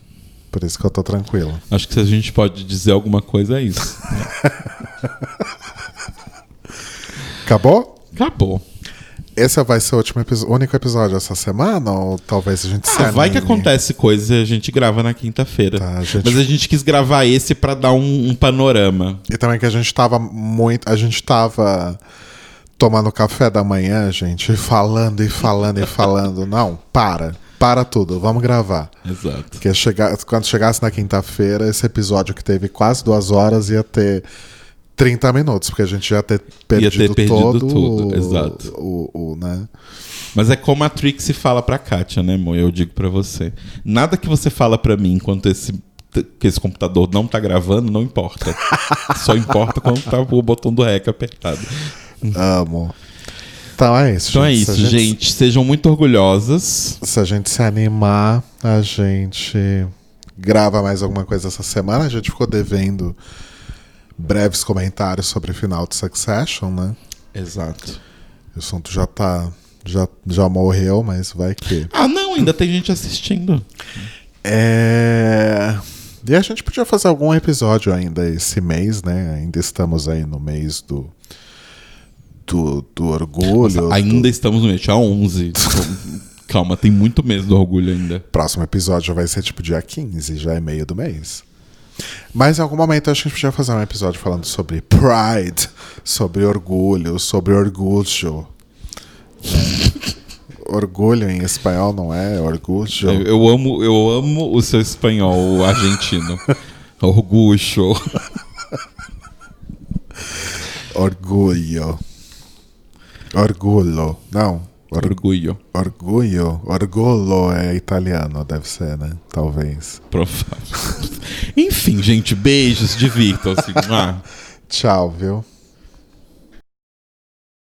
Por isso que eu tô tranquilo. Acho que se a gente pode dizer alguma coisa é isso. Acabou? Acabou. Esse vai ser o último único episódio essa semana? Ou talvez a gente Ah, vai que acontece coisa e a gente grava na quinta-feira. Tá, gente- Mas a gente quis gravar esse pra dar um, um panorama. E também que a gente tava muito. A gente tava tomando café da manhã, gente, e falando e falando e falando. Não, para. Para tudo, vamos gravar. Exato. Porque chegar, quando chegasse na quinta-feira, esse episódio que teve quase duas horas ia ter 30 minutos, porque a gente ia ter perdido, perdido todo tudo, o, exato. O, o, né? Mas é como a Trixie fala pra Kátia, né, amor? Eu digo pra você. Nada que você fala pra mim enquanto esse, que esse computador não tá gravando, não importa. Só importa quando tá o botão do REC apertado. Amo. Então é isso. Então é Se isso, a gente. Sejam muito orgulhosas. Se a gente se animar, a gente grava mais alguma coisa essa semana. A gente ficou devendo breves comentários sobre o final de Succession, né? Exato. O assunto já tá. Já, já morreu, mas vai que. Ah, não, ainda tem gente assistindo. É. E a gente podia fazer algum episódio ainda esse mês, né? Ainda estamos aí no mês do. Do, do orgulho. Ainda do- estamos no mês, dia 11. Calma, tem muito mês do orgulho ainda. próximo episódio vai ser tipo dia 15, já é meio do mês. Mas em algum momento a gente podia fazer um episódio falando sobre pride, sobre orgulho, sobre orgulho. né? orgulho em espanhol não é orgulho. Eu, eu amo, eu amo o seu espanhol argentino. Orgulho. Orgulho. Orgulho. Não. Or- Orgulho. orgulho. Orgulho é italiano, deve ser, né? Talvez. Provável. Enfim, gente, beijos, divirtam-se. Ah. Tchau, viu?